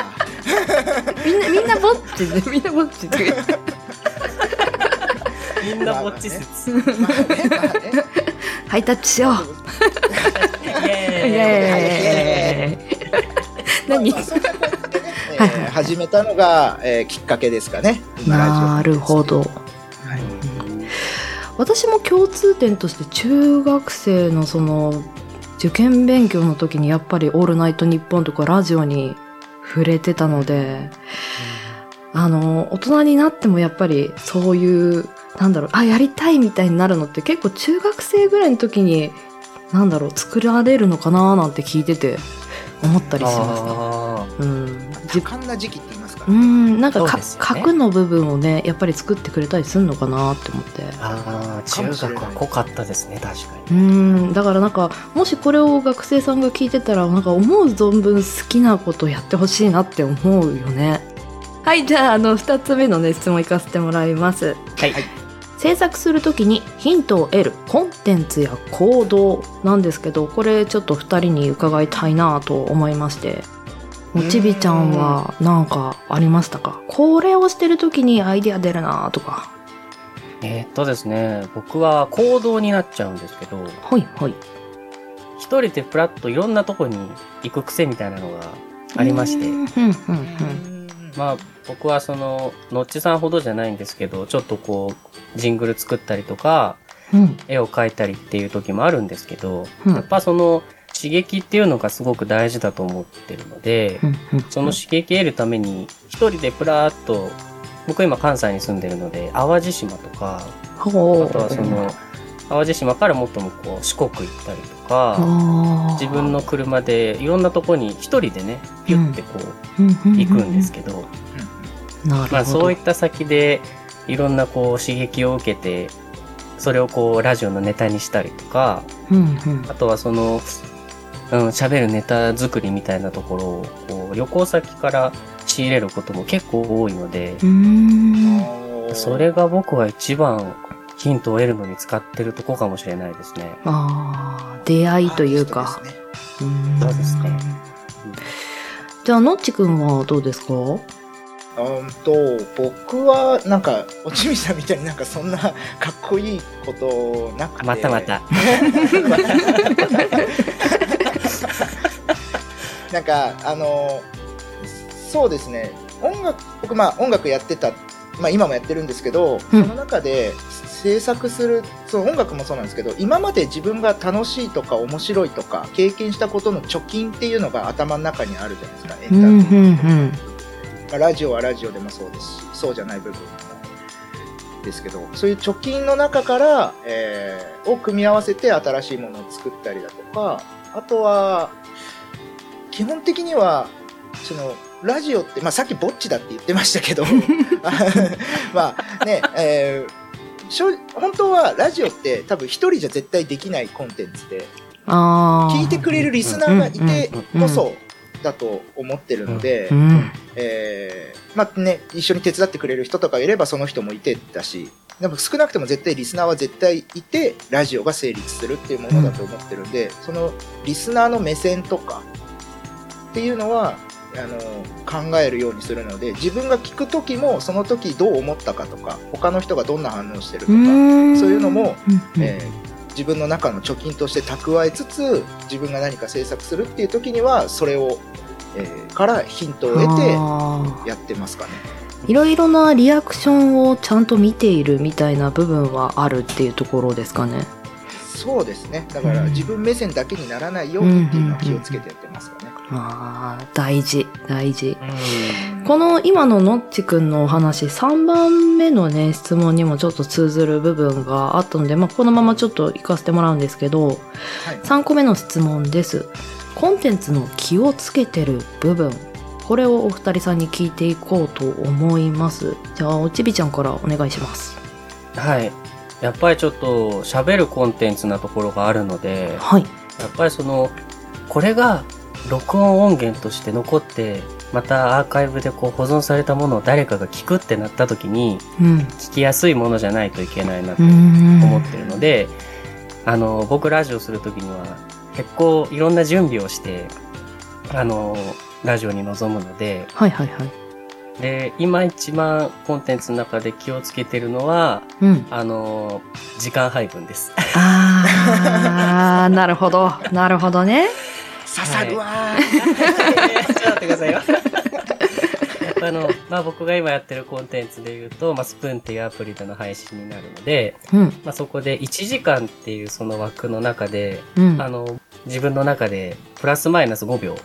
みんな、みんなぼっちで、みんなぼっちって。みんなぼっち説。ハイタッチしよう。イエーイ。何？え ー始めたのが、えーきっかけですかねなるほど。私も共通点として中学生のその受験勉強の時にやっぱり「オールナイトニッポン」とかラジオに触れてたので、あの大人になってもやっぱりそういうなんだろうあやりたいみたいになるのって結構中学生ぐらいの時になんだろう作られるのかななんて聞いてて思ったりしました。うん。多感な時期って言いますか。うーん。なんかか、ね。核の部分をねやっぱり作ってくれたりするのかなって思って。ああ、中学は濃かったですね、確かうーん。だからなんかもしこれを学生さんが聞いてたらなんか思う存分好きなことやってほしいなって思うよねはいじゃああの2つ目のね質問いかせてもらいます。はい。制作するときにヒントを得るコンテンツや行動なんですけどこれちょっと2人に伺いたいなと思いまして。もちびちゃんはなんかありましたか？これをしてるときにアイディア出るなとか。に。えーっとですね、僕は行動になっちゃうんですけど、はいはい。一人でプラッといろんなとこに行く癖みたいなのがありまして、うんうんうんまあ僕はその、のっちさんほどじゃないんですけど、ちょっとこう、ジングル作ったりとか、うん。絵を描いたりっていう時もあるんですけど、うん。やっぱその刺激っていうのがすごく大事だと思ってるので、うんうんその刺激得るために一人でプラーっと、僕今関西に住んでるので、淡路島とか、あとはその、淡路島からもっともこう四国行ったりとか、あー。自分の車でいろんなとこに一人でね、ピュってこう、行くんですけど、なるほど、まあそういった先でいろんなこう刺激を受けて、それをこうラジオのネタにしたりとか、うんうん。あとはその、うん、喋るネタ作りみたいなところを、こう旅行先から仕入れることも結構多いので、それが僕は一番ヒントを得るのに使ってるとこかもしれないですね。ああ出会いというか。そうですね。じゃあのっちくんはどうですか？うんと僕はなんかおちみさんみたいになんかそんなかっこいいことなくて。またまた。なんかあのそうですね。音楽僕まあ音楽やってたまあ今もやってるんですけど、うん。その中で制作するその音楽もそうなんですけど今まで自分が楽しいとか面白いとか経験したことの貯金っていうのが頭の中にあるじゃないですかエンタうんーテインメ。ントうんうんまあ、ラジオはラジオでもそうですしそうじゃない部分もですけどそういう貯金の中から、えーを組み合わせて新しいものを作ったりだとかあとは基本的にはそのラジオって、まあ、さっきぼっちだって言ってましたけど まあね、えー本当はラジオって多分一人じゃ絶対できないコンテンツで聞いてくれるリスナーがいてこそだと思ってるので、うんえーまあね、一緒に手伝ってくれる人とかいればその人もいてだしでも少なくとも絶対リスナーは絶対いてラジオが成立するっていうものだと思ってるんで、そのリスナーの目線とかっていうのはあの考えるようにするので自分が聞く時もその時どう思ったかとか他の人がどんな反応してるとかそういうのも、えー自分の中の貯金として蓄えつつ自分が何か制作するっていう時にはそれを、えーからヒントを得てあやってますかね。いろいろなリアクションをちゃんと見ているみたいな部分はあるっていうところですかねそうですね。だから自分目線だけにならないようにっていうのは気をつけてやってますかね。ああ大事。大事。この今ののっちくんのお話3番目のね質問にもちょっと通ずる部分があったので、まあ、このままちょっと行かせてもらうんですけど、3個目の質問です。コンテンツの気をつけてる部分。これをお二人さんに聞いていこうと思います。じゃあおちびちゃんからお願いします。はい。やっぱりちょっと喋るコンテンツなところがあるので、はい。やっぱりその、これが録音音源として残って、またアーカイブでこう保存されたものを誰かが聞くってなった時に、うん。聞きやすいものじゃないといけないなとうん思ってるので、あの、僕ラジオするときには結構いろんな準備をして、あの、ラジオに臨むので、はいはいはい。で、今一番コンテンツの中で気をつけてるのは、うん。あの、時間配分です。あー、なるほど。なるほどね。刺さるわちょっと待ってくださいよ。あの、まあ、僕が今やってるコンテンツで言うと、まあ、スプーンっていうアプリでの配信になるので、うん。まあ、そこで1時間っていうその枠の中で、うんあの、自分の中でプラスマイナス5秒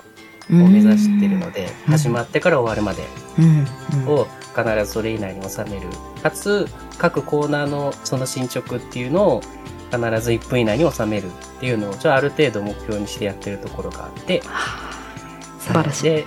を目指してるので、うん始まってから終わるまでうん。を必ずそれ以内に収める。かつ、各コーナーのその進捗っていうのを必ず1分以内に収めるっていうのを、じゃあある程度目標にしてやってるところがあって、素晴らしい。で、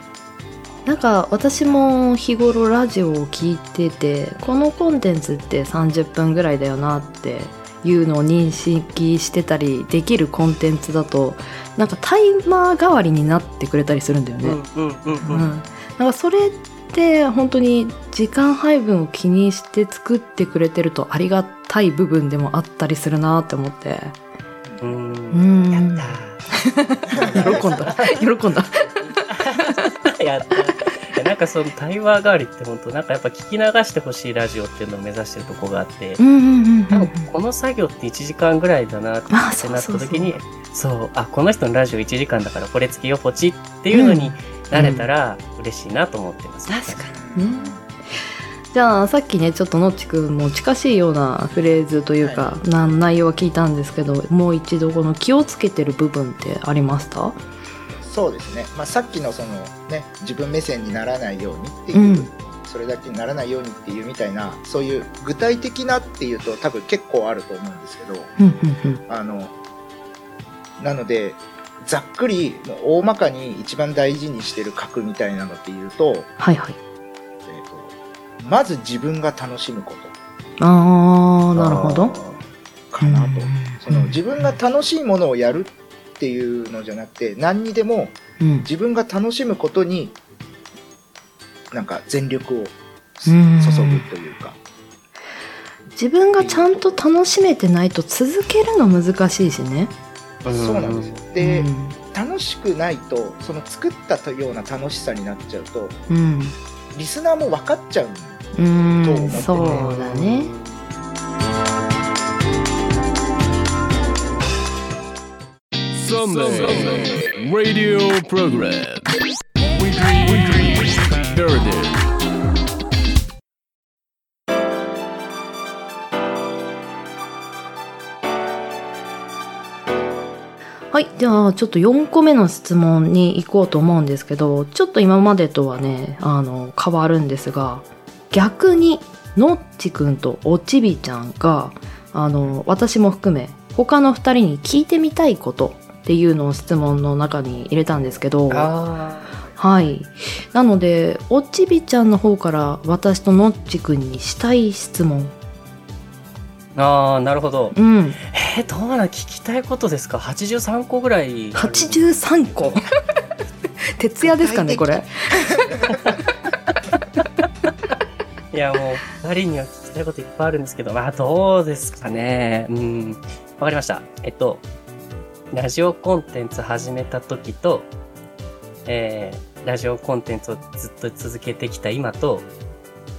なんか私も日頃ラジオを聞いててこのコンテンツって30分ぐらいだよなっていうのを認識してたりできるコンテンツだとなんかタイマー代わりになってくれたりするんだよね。うんうんうんうん。うん、なんかそれって本当に時間配分を気にして作ってくれてるとありがたい部分でもあったりするなって思って。ううんん。やった 喜んだ。喜んだ。ー やったかその対話代わりって本当なんかやっぱ聞き流してほしいラジオっていうのを目指してるとこがあって、うんうんうんうん多分この作業って1時間ぐらいだなってあなった時に、そう、あ、この人のラジオ1時間だからこれつけようポチっていうのになれたら嬉しいなと思ってます。確かにね。じゃあさっきねちょっとのっちくんも近しいようなフレーズというか、な内容は聞いたんですけどもう一度この気をつけてる部分ってありました？そうですね、まあ、さっきのその、ね、自分目線にならないようにっていう、うん。それだけにならないようにっていうみたいなそういう具体的なっていうと多分結構あると思うんですけどあのなのでざっくり大まかに一番大事にしてる核みたいなのっていうと,、はいはい。えーとまず自分が楽しむこと。あーなるほど。かなと。うん。その自分が楽しいものをやるっていうのじゃなくて何にでもうん。自分が楽しむことになんか全力を注うん。ぐというか。自分がちゃんと楽しめてないと続けるの難しいしね。そうなんですよ。でうん。楽しくないとその作ったというような楽しさになっちゃうとうん、リスナーも分かっちゃううんと思っててそうだね Sunday Radio Program. Weekly, weekly Heritage. はいじゃあちょっと4個目の質問に行こうと思うんですけどちょっと今までとはねあの変わるんですが逆にのっちくんとおちびちゃんがあの私も含め他の2人に聞いてみたいことっていうのを質問の中に入れたんですけどあはいなのでおちびちゃんの方から私とのっちくんにしたい質問ーあー、なるほど。うんえー、どうなの聞きたいことですか ?83 個ぐらい。83個？徹夜ですかねこれ いや、もう、二人には聞きたいこといっぱいあるんですけど、まあ、どうですかね。うん。わかりました。えっと、ラジオコンテンツ始めた時と、えー、ラジオコンテンツをずっと続けてきた今と、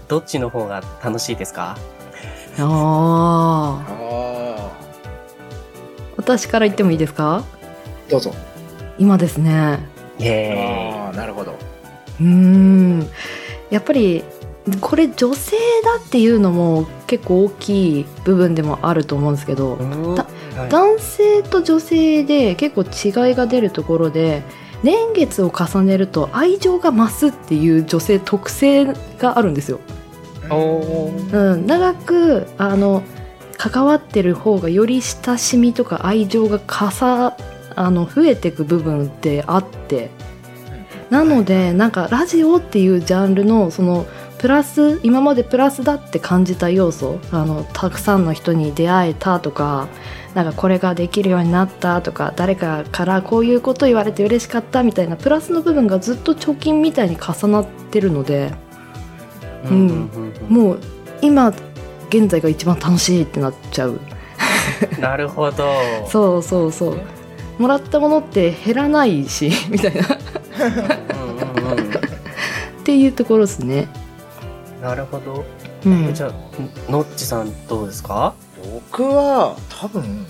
どっちの方が楽しいですか？ああああ私から言ってもいいですか？どうぞ。今ですね。イエああなるほど。うーん。やっぱりこれ女性だっていうのも結構大きい部分でもあると思うんですけど、はい。男性と女性で結構違いが出るところで年月を重ねると愛情が増すっていう女性特性があるんですよ。うん、長くあの関わってる方がより親しみとか愛情がかさあの増えていく部分ってあって。なのでなんかラジオっていうジャンルのそのプラス今までプラスだって感じた要素あのたくさんの人に出会えたとかなんかこれができるようになったとか誰かからこういうこと言われて嬉しかったみたいなプラスの部分がずっと貯金みたいに重なってるので、うんもう今現在が一番楽しいってなっちゃう。なるほど。そうそうそう。もらったものって減らないしみたいな。っていうところですね。なるほど。うん。えじゃあ、のっちさんどうですか？僕は多分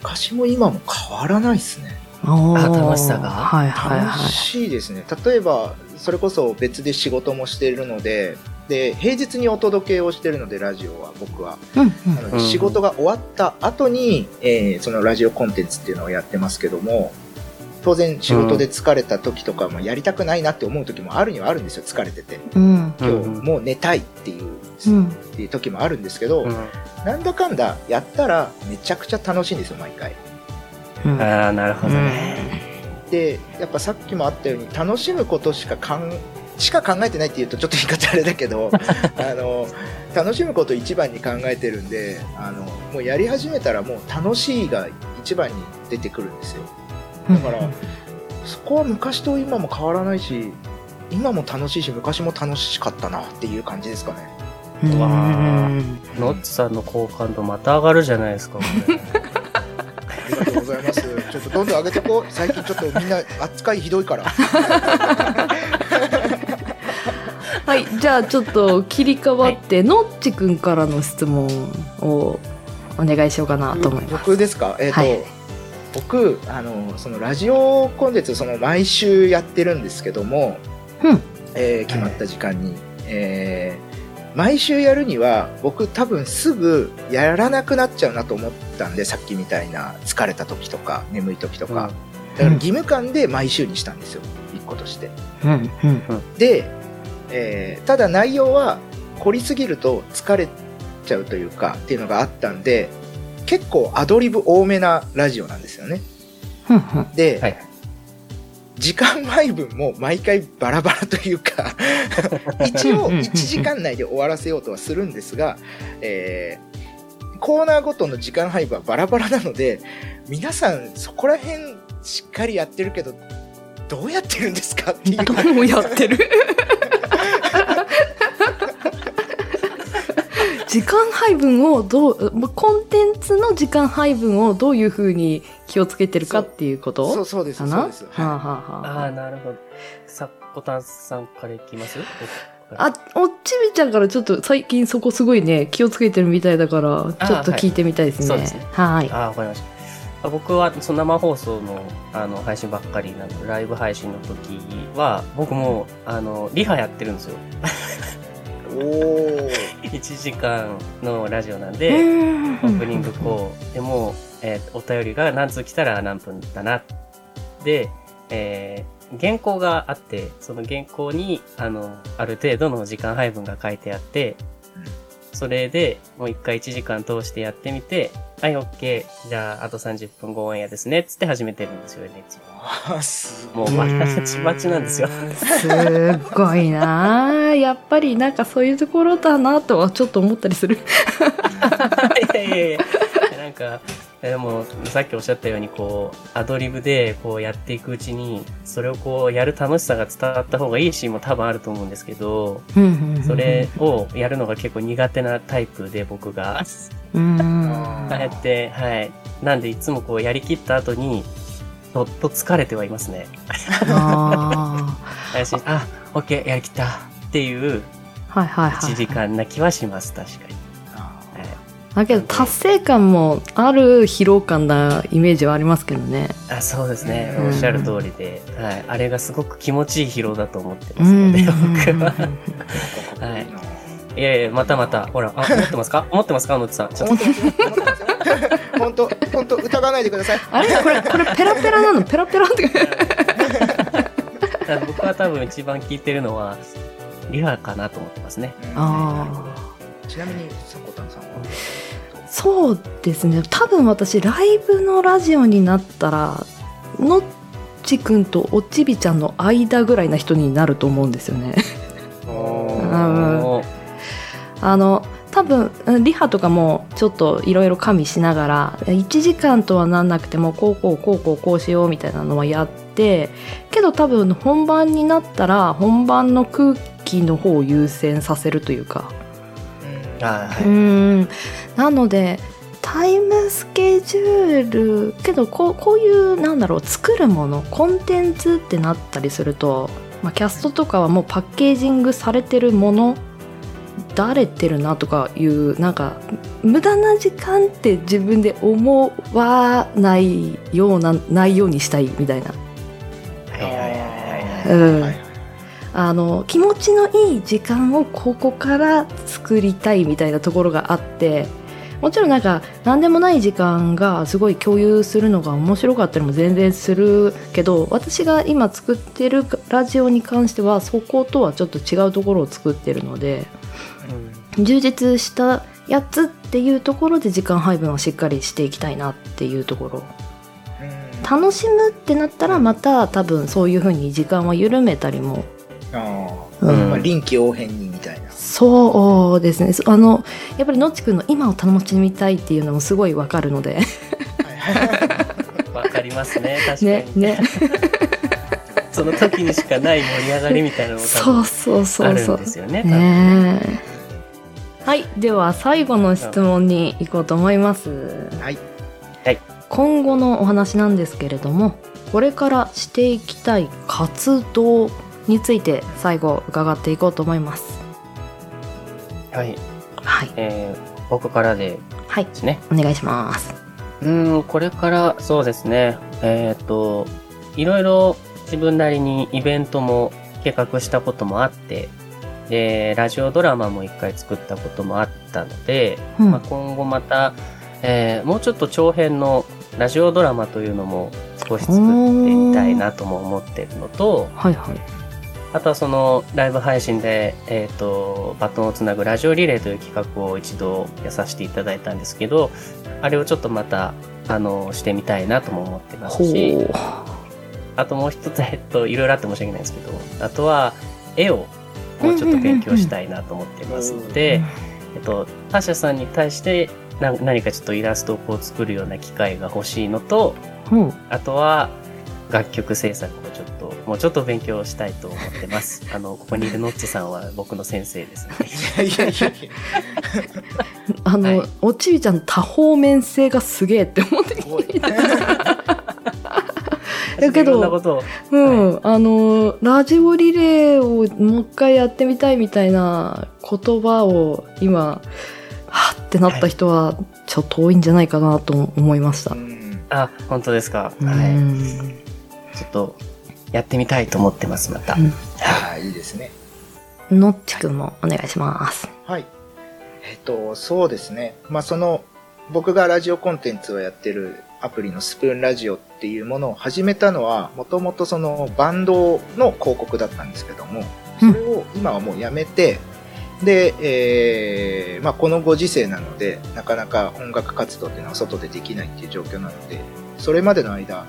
昔も今も変わらないですね。あ楽しさが？はいはい楽はい。しいですね。例えばそれこそ別で仕事もしているのでで平日にお届けをしているのでラジオは僕は。うんなので仕事が終わった後に、えーそのラジオコンテンツっていうのをやってますけども当然仕事で疲れた時とかもやりたくないなって思う時もあるにはあるんですよ疲れてて。うん。今日もう寝たいっていううん。っていう時もあるんですけど、なんだかんだやったらめちゃくちゃ楽しいんですよ毎回。うん。ああ、なるほどね。でやっぱさっきもあったように楽しむことしかかんしか考えてないっていうとちょっと言い方あれだけど あの楽しむことを一番に考えてるんであのもうやり始めたらもう楽しいが一番に出てくるんですよだからそこは昔と今も変わらないし今も楽しいし昔も楽しかったなっていう感じですかね。うん。わあのっちさんの好感度また上がるじゃないですか、これ。ありがとうございます。ちょっとどんどん上げてこう。最近ちょっとみんな扱いひどいから。はいじゃあちょっと切り替わって、のっちくんからの質問をお願いしようかなと思います。僕ですか？えっ、と、はい僕あのそのラジオコンテンツその毎週やってるんですけども、うん。えー決まった時間に、えー毎週やるには僕多分すぐやらなくなっちゃうなと思ったんでさっきみたいな疲れた時とか眠い時とか、だから義務感で毎週にしたんですよ。一個として。うんうん。で、えーただ内容は凝りすぎると疲れちゃうというかっていうのがあったんで結構アドリブ多めなラジオなんですよね。うんうん。で、時間配分も毎回バラバラというか 一応1時間内で終わらせようとはするんですが、えーコーナーごとの時間配分はバラバラなので皆さんそこら辺しっかりやってるけどどうやってるんですかっていう。どうやってる？時間配分をどうまコンテンツの時間配分をどういうふうに気をつけてるかっていうこと？そうそうですかな？そうですはあ、はあはあああ、なるほど。さっこたんさんからいきます？あ、おっちびちゃんからちょっと最近そこすごいね、気をつけてるみたいだから、ちょっと聞いてみたいですね。そうですね。はい。ああ、わかりました。僕はその生放送のあの配信ばっかりなので、ライブ配信の時は、僕もあのリハやってるんですよ。おお1時間のラジオなんうで、んオープニングこう、でも、えーお便りが何通来たら何分だな。で、えー原稿があって、その原稿に、あの、ある程度の時間配分が書いてあって、それでもう一回1時間通してやってみて、はい、OK。じゃあ、あと30分後オンエアですね。つって始めてるんですよね、いつも。あすもう、まちまちなんですよ。すっごいなあやっぱりなんかそういうところだなとはちょっと思ったりする。いやいやいやなんか、でも、さっきおっしゃったように、こう、アドリブで、こう、やっていくうちに、それをこう、やる楽しさが伝わった方がいいシーンも多分あると思うんですけど、それをやるのが結構苦手なタイプで、僕が。うん。ああやって、はい。なんで、いつもこう、やりきった後に、ちょっと疲れてはいますね。ああ、しあ、オッケー、やりきった。っていう、あ。はいはいはい。1時間な気はします、確かに。だけど達成感もある疲労感なイメージはありますけどね。あそうですね、うんおっしゃる通りで、はい、あれがすごく気持ちいい疲労だと思ってますので、僕は。はい。いやいや、またまた、ほら、あ、思ってますか？思ってますか？のっちさん。ちょっと。本当本当疑わないでくださいあれ？これ、これペラペラなの？ペラペラって。僕は多分一番聞いてるのは、リハかなと思ってますね。あちなみにさこたんさんは？あ。そうですね。多分私、ライブのラジオになったら、のっちくんとおっちびちゃんの間ぐらいな人になると思うんですよね。うんあの多分うんリハとかもちょっといろいろ加味しながら1時間とはなんなくてもこうこうこうこうこうしようみたいなのはやってけど多分本番になったら本番の空気の方を優先させるというか。あうーん。なのでタイムスケジュールけどこうこういうなんだろう作るものコンテンツってなったりすると、まあ、キャストとかはもうパッケージングされてるものだれてるなとかいうなんか無駄な時間って自分で思わないようなないようにしたいみたいな。うん。あの気持ちのいい時間をここから作りたいみたいなところがあってもちろんなんか何でもない時間がすごい共有するのが面白かったりも全然するけど私が今作ってるラジオに関してはそことはちょっと違うところを作ってるので充実したやつっていうところで時間配分をしっかりしていきたいなっていうところ。楽しむってなったらまた多分そういう風に時間は緩めたりも。ああ、うん。まあ、臨機応変にみたいな。そうですね。そあのやっぱりのっちくんの今を楽しみたいっていうのもすごいわかるので。わかりますね、確かに。ねね。その時にしかない盛り上がりみたいなのも多分そうそうそうあるんですよね。ねえはいでは最後の質問に行こうと思いますはいはい今後のお話なんですけれどもこれからしていきたい活動について最後伺っていこうと思いますはい。はい。えー僕からではいですね。お願いしますうーん、これから、そうですね。えっ、と、いろいろ自分なりにイベントも計画したこともあって、で、ラジオドラマも一回作ったこともあったので、うん。まあ、今後また、えーもうちょっと長編のラジオドラマというのも少し作ってみたいなとも思ってるのと、はいはい。あとはそのライブ配信で、えっ、と、バトンをつなぐラジオリレーという企画を一度やさせていただいたんですけど、あれをちょっとまた、あの、してみたいなとも思ってますし、あともう一つ、えっと、いろいろあって申し訳ないんですけど、あとは、絵をもうちょっと勉強したいなと思っていますので、えっと、他社さんに対してな何かちょっとイラストをこう作るような機会が欲しいのと、う。んあとは、楽曲制作をちょっと、もうちょっと勉強したいと思ってます。あの、ここにいるノッチさんは僕の先生ですので。いやいやいやいあの、おちびちゃん多方面性がすげえって思ってだけどことをうん、あのラジオリレーをもう一回やってみたいみたいな言葉を今はってなった人はちょっと多いんじゃないかなと思いました、あ、本当ですか。はい。ちょっと、やってみたいと思ってます、また。はい、いいですね。のっちくんもお願いしますはい。えっと、そうですね。まあ、その、僕がラジオコンテンツをやってるアプリのスプーンラジオっていうものを始めたのは、もともとそのバンドの広告だったんですけども、それを今はもうやめて、で、えーまあ、このご時世なので、なかなか音楽活動っていうのは外でできないっていう状況なので、それまでの間、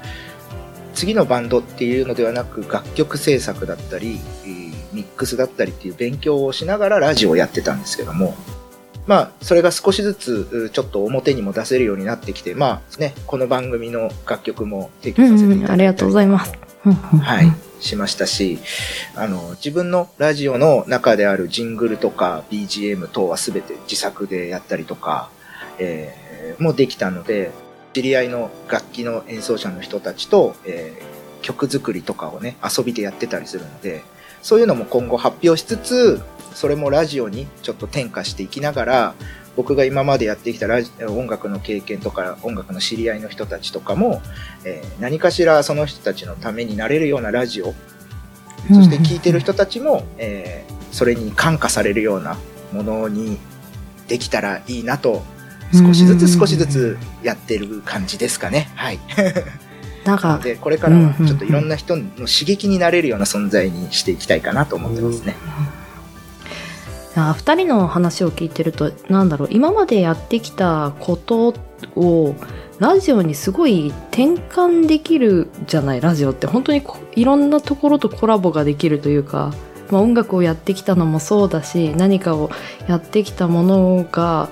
次のバンドっていうのではなく、楽曲制作だったり、えーミックスだったりっていう勉強をしながらラジオをやってたんですけども、まあ、それが少しずつ、うちょっと表にも出せるようになってきて、まあね、この番組の楽曲も提供させていただいて、ありがとうございます。はい、しましたし、あの、自分のラジオの中であるジングルとか BGM 等はすべて自作でやったりとか、えーもうできたので、知り合いの楽器の演奏者の人たちと、えー曲作りとかをね、遊びでやってたりするので、そういうのも今後発表しつつ、それもラジオにちょっと転化していきながら、僕が今までやってきたラジ音楽の経験とか音楽の知り合いの人たちとかも、えー何かしらその人たちのためになれるようなラジオ、そして聴いてる人たちも、えーそれに感化されるようなものにできたらいいなと、少しずつ少しずつやってる感じですかね。はい。なんか で、これからはちょっといろんな人の刺激になれるような存在にしていきたいかなと思ってますね。あ2人の話を聞いてるとなんだろう今までやってきたことをラジオにすごい転換できるじゃないラジオって本当にいろんなところとコラボができるというかまあ、音楽をやってきたのもそうだし何かをやってきたものが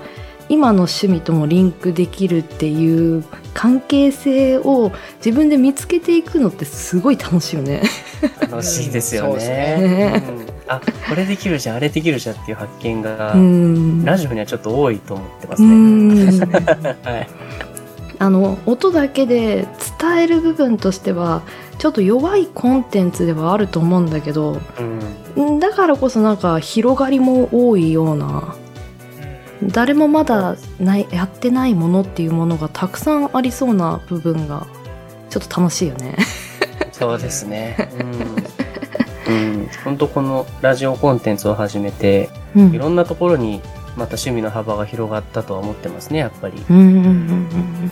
今の趣味ともリンクできるっていう関係性を自分で見つけていくのってすごい楽しいよね。楽しいですよそうですね。うんあ、これできるじゃん、あれできるじゃんっていう発見がう、んラジオにはちょっと多いと思ってますうね。ん はい。あの音だけで伝える部分としてはちょっと弱いコンテンツではあると思うんだけどうん。んだからこそなんか広がりも多いような誰もまだないやってないものっていうものがたくさんありそうな部分がちょっと楽しいよね。そうですね。うん。うん。本当このラジオコンテンツを始めて、うんいろんなところにまた趣味の幅が広がったとは思ってますね、やっぱり。うんうんうん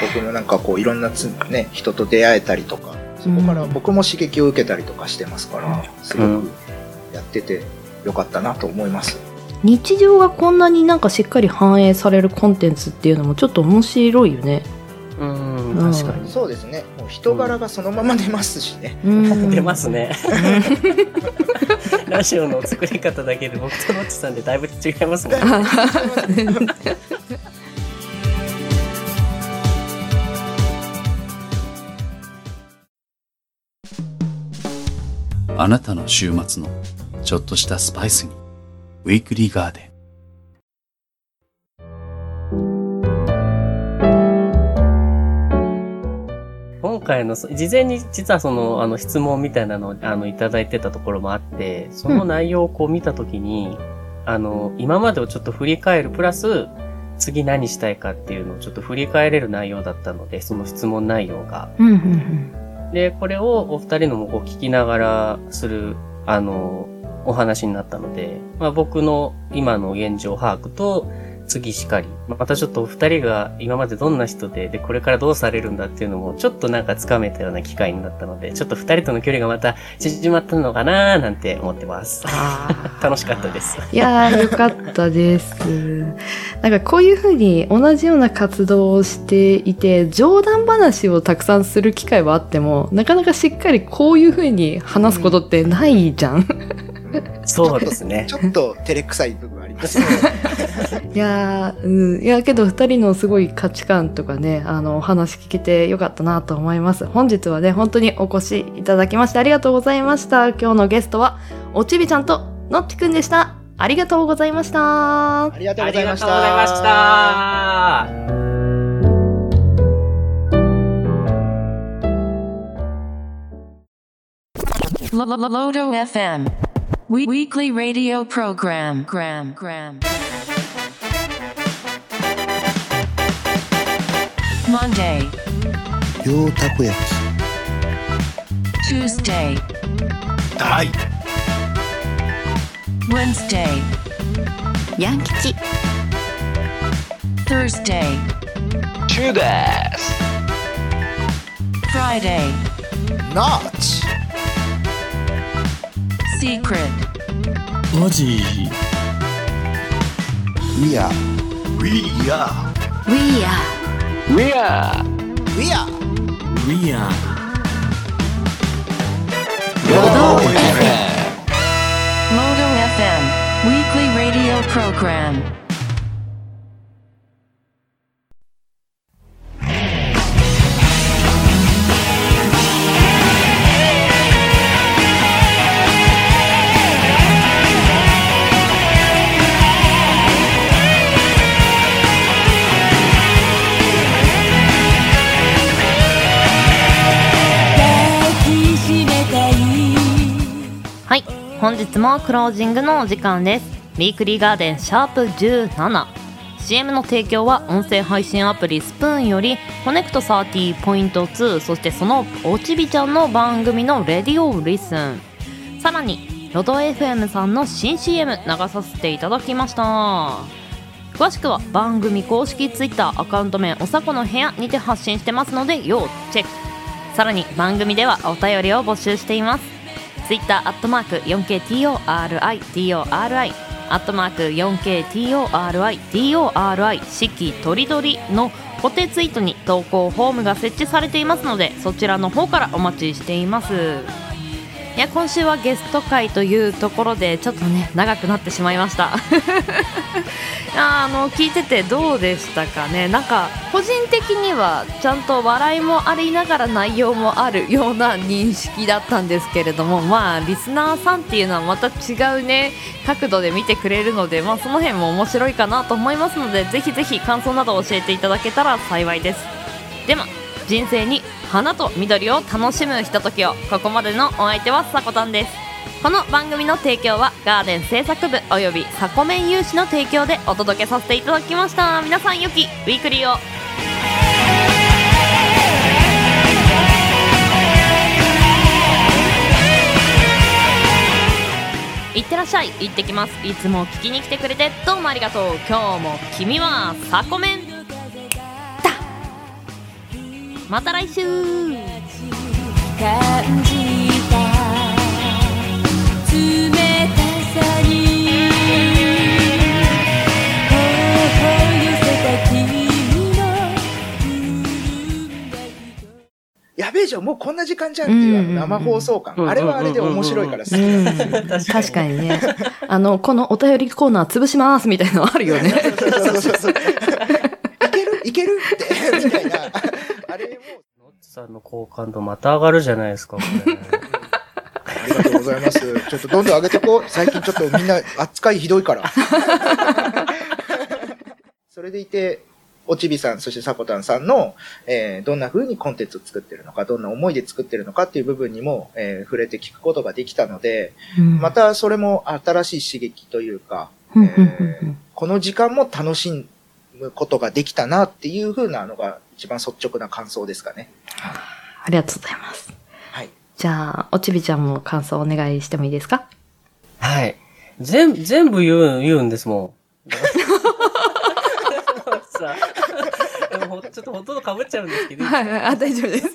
僕もなんかこういろんなつ、ね、人と出会えたりとかそこから僕も刺激を受けたりとかしてますからすごくやっててよかったなと思います。日常がこんなになんかしっかり反映されるコンテンツっていうのもちょっと面白いよね。うん、うん確かに。そうですねもう人柄がそのまま出ますしね。うん 出ますね。ラジオの作り方だけで僕とノッチさんでだいぶ違いますね。あなたの週末のちょっとしたスパイスにウィークリーガーデン今回の、そ事前に実はその、あの、質問みたいなのを、あの、いただいてたところもあって、その内容をこう見たときに、あの、今までをちょっと振り返る、プラス、次何したいかっていうのをちょっと振り返れる内容だったので、その質問内容が。うんうんで、これをお二人のもこう聞きながらする、あの、お話になったので、まあ僕の今の現状把握と、次しかり、またちょっとお二人が今までどんな人で、で、これからどうされるんだっていうのも、ちょっとなんかつかめたような機会になったので、ちょっと二人との距離がまた縮まったのかなーなんて思ってます。楽しかったです。いやーよかったです。なんかこういうふうに同じような活動をしていて冗談話をたくさんする機会はあってもなかなかしっかりこういうふうに話すことってないじゃん。そうですね。ちょっと照れくさい部分ありますね。いやー、うん、いやけど二人のすごい価値観とかねあのお話聞けてよかったなと思います。本日はね本当にお越しいただきましてありがとうございました。今日のゲストはおちびちゃんとのっちくんでした。ありがとうございました。ありがとうございました。ありがとうございました。Lodo FM. We- weekly radio program. Gram. Gram. Monday, ようたこ焼 Tuesday, はい Wednesday, ヤン吉 Thursday, チューです Friday, ナッチ Secret, マジ We are We are We are. We are We are We are ロード Lodo FM. Weekly radio program. 日もクロージングのお時間です。ウィークリーガーデンシャープ 17CM の提供は音声配信アプリスプーンよりコネクト30.2そしてそのおちびちゃんの番組のレディオリスン。さらにロド FM さんの新 CM 流させていただきました。詳しくは番組公式 Twitter アカウント名おさこの部屋にて発信してますので要チェック。さらに番組ではお便りを募集しています。ツイッターアットマーク 4KTORIDORI アットマーク 4KTORIDORI 四季とりどりの固定ツイートに投稿フォームが設置されていますのでそちらの方からお待ちしています。いや今週はゲスト会というところでちょっとね長くなってしまいました。あの聞いててどうでしたかね？なんか個人的にはちゃんと笑いもありながら内容もあるような認識だったんですけれどもまあリスナーさんっていうのはまた違うね角度で見てくれるのでまあその辺も面白いかなと思いますのでぜひぜひ感想など教えていただけたら幸いです。でも人生に花と緑を楽しむひとときをここまでのお相手はさこたんです。この番組の提供はガーデン製作部およびサコメン有志の提供でお届けさせていただきました。皆さん良きウィークリーを。いってらっしゃい。行ってきます。いつも聞きに来てくれてどうもありがとう。今日も君はサコメン。また来週。感じた冷たさに。頬寄せた君のやべえじゃん、もうこんな時間じゃんっていうあの生放送感。あれはあれで面白いから好きなん。ですよ。確かにねあのこのお便りコーナー潰しますみたいなのあるよねそうそうそうそう。いけるいけるって、みたいな。さんの好感度また上がるじゃないですか、これ。ありがとうございます。ちょっとどんどん上げてこう。最近ちょっとみんな扱いひどいから。それでいて、おちびさん、そしてさこたんさんの、えーどんな風にコンテンツを作ってるのか、どんな思いで作ってるのかっていう部分にも、えー触れて聞くことができたので、うんまたそれも新しい刺激というか、うんうんうんこの時間も楽しむことができたなっていう風なのが一番率直な感想ですかね。ありがとうございますはいじゃあおちびちゃんも感想お願いしてもいいですか？はい。全、全部言う、言うんですもん。さでちょっとほとんど被っちゃうんですけど。はいはいあ大丈夫です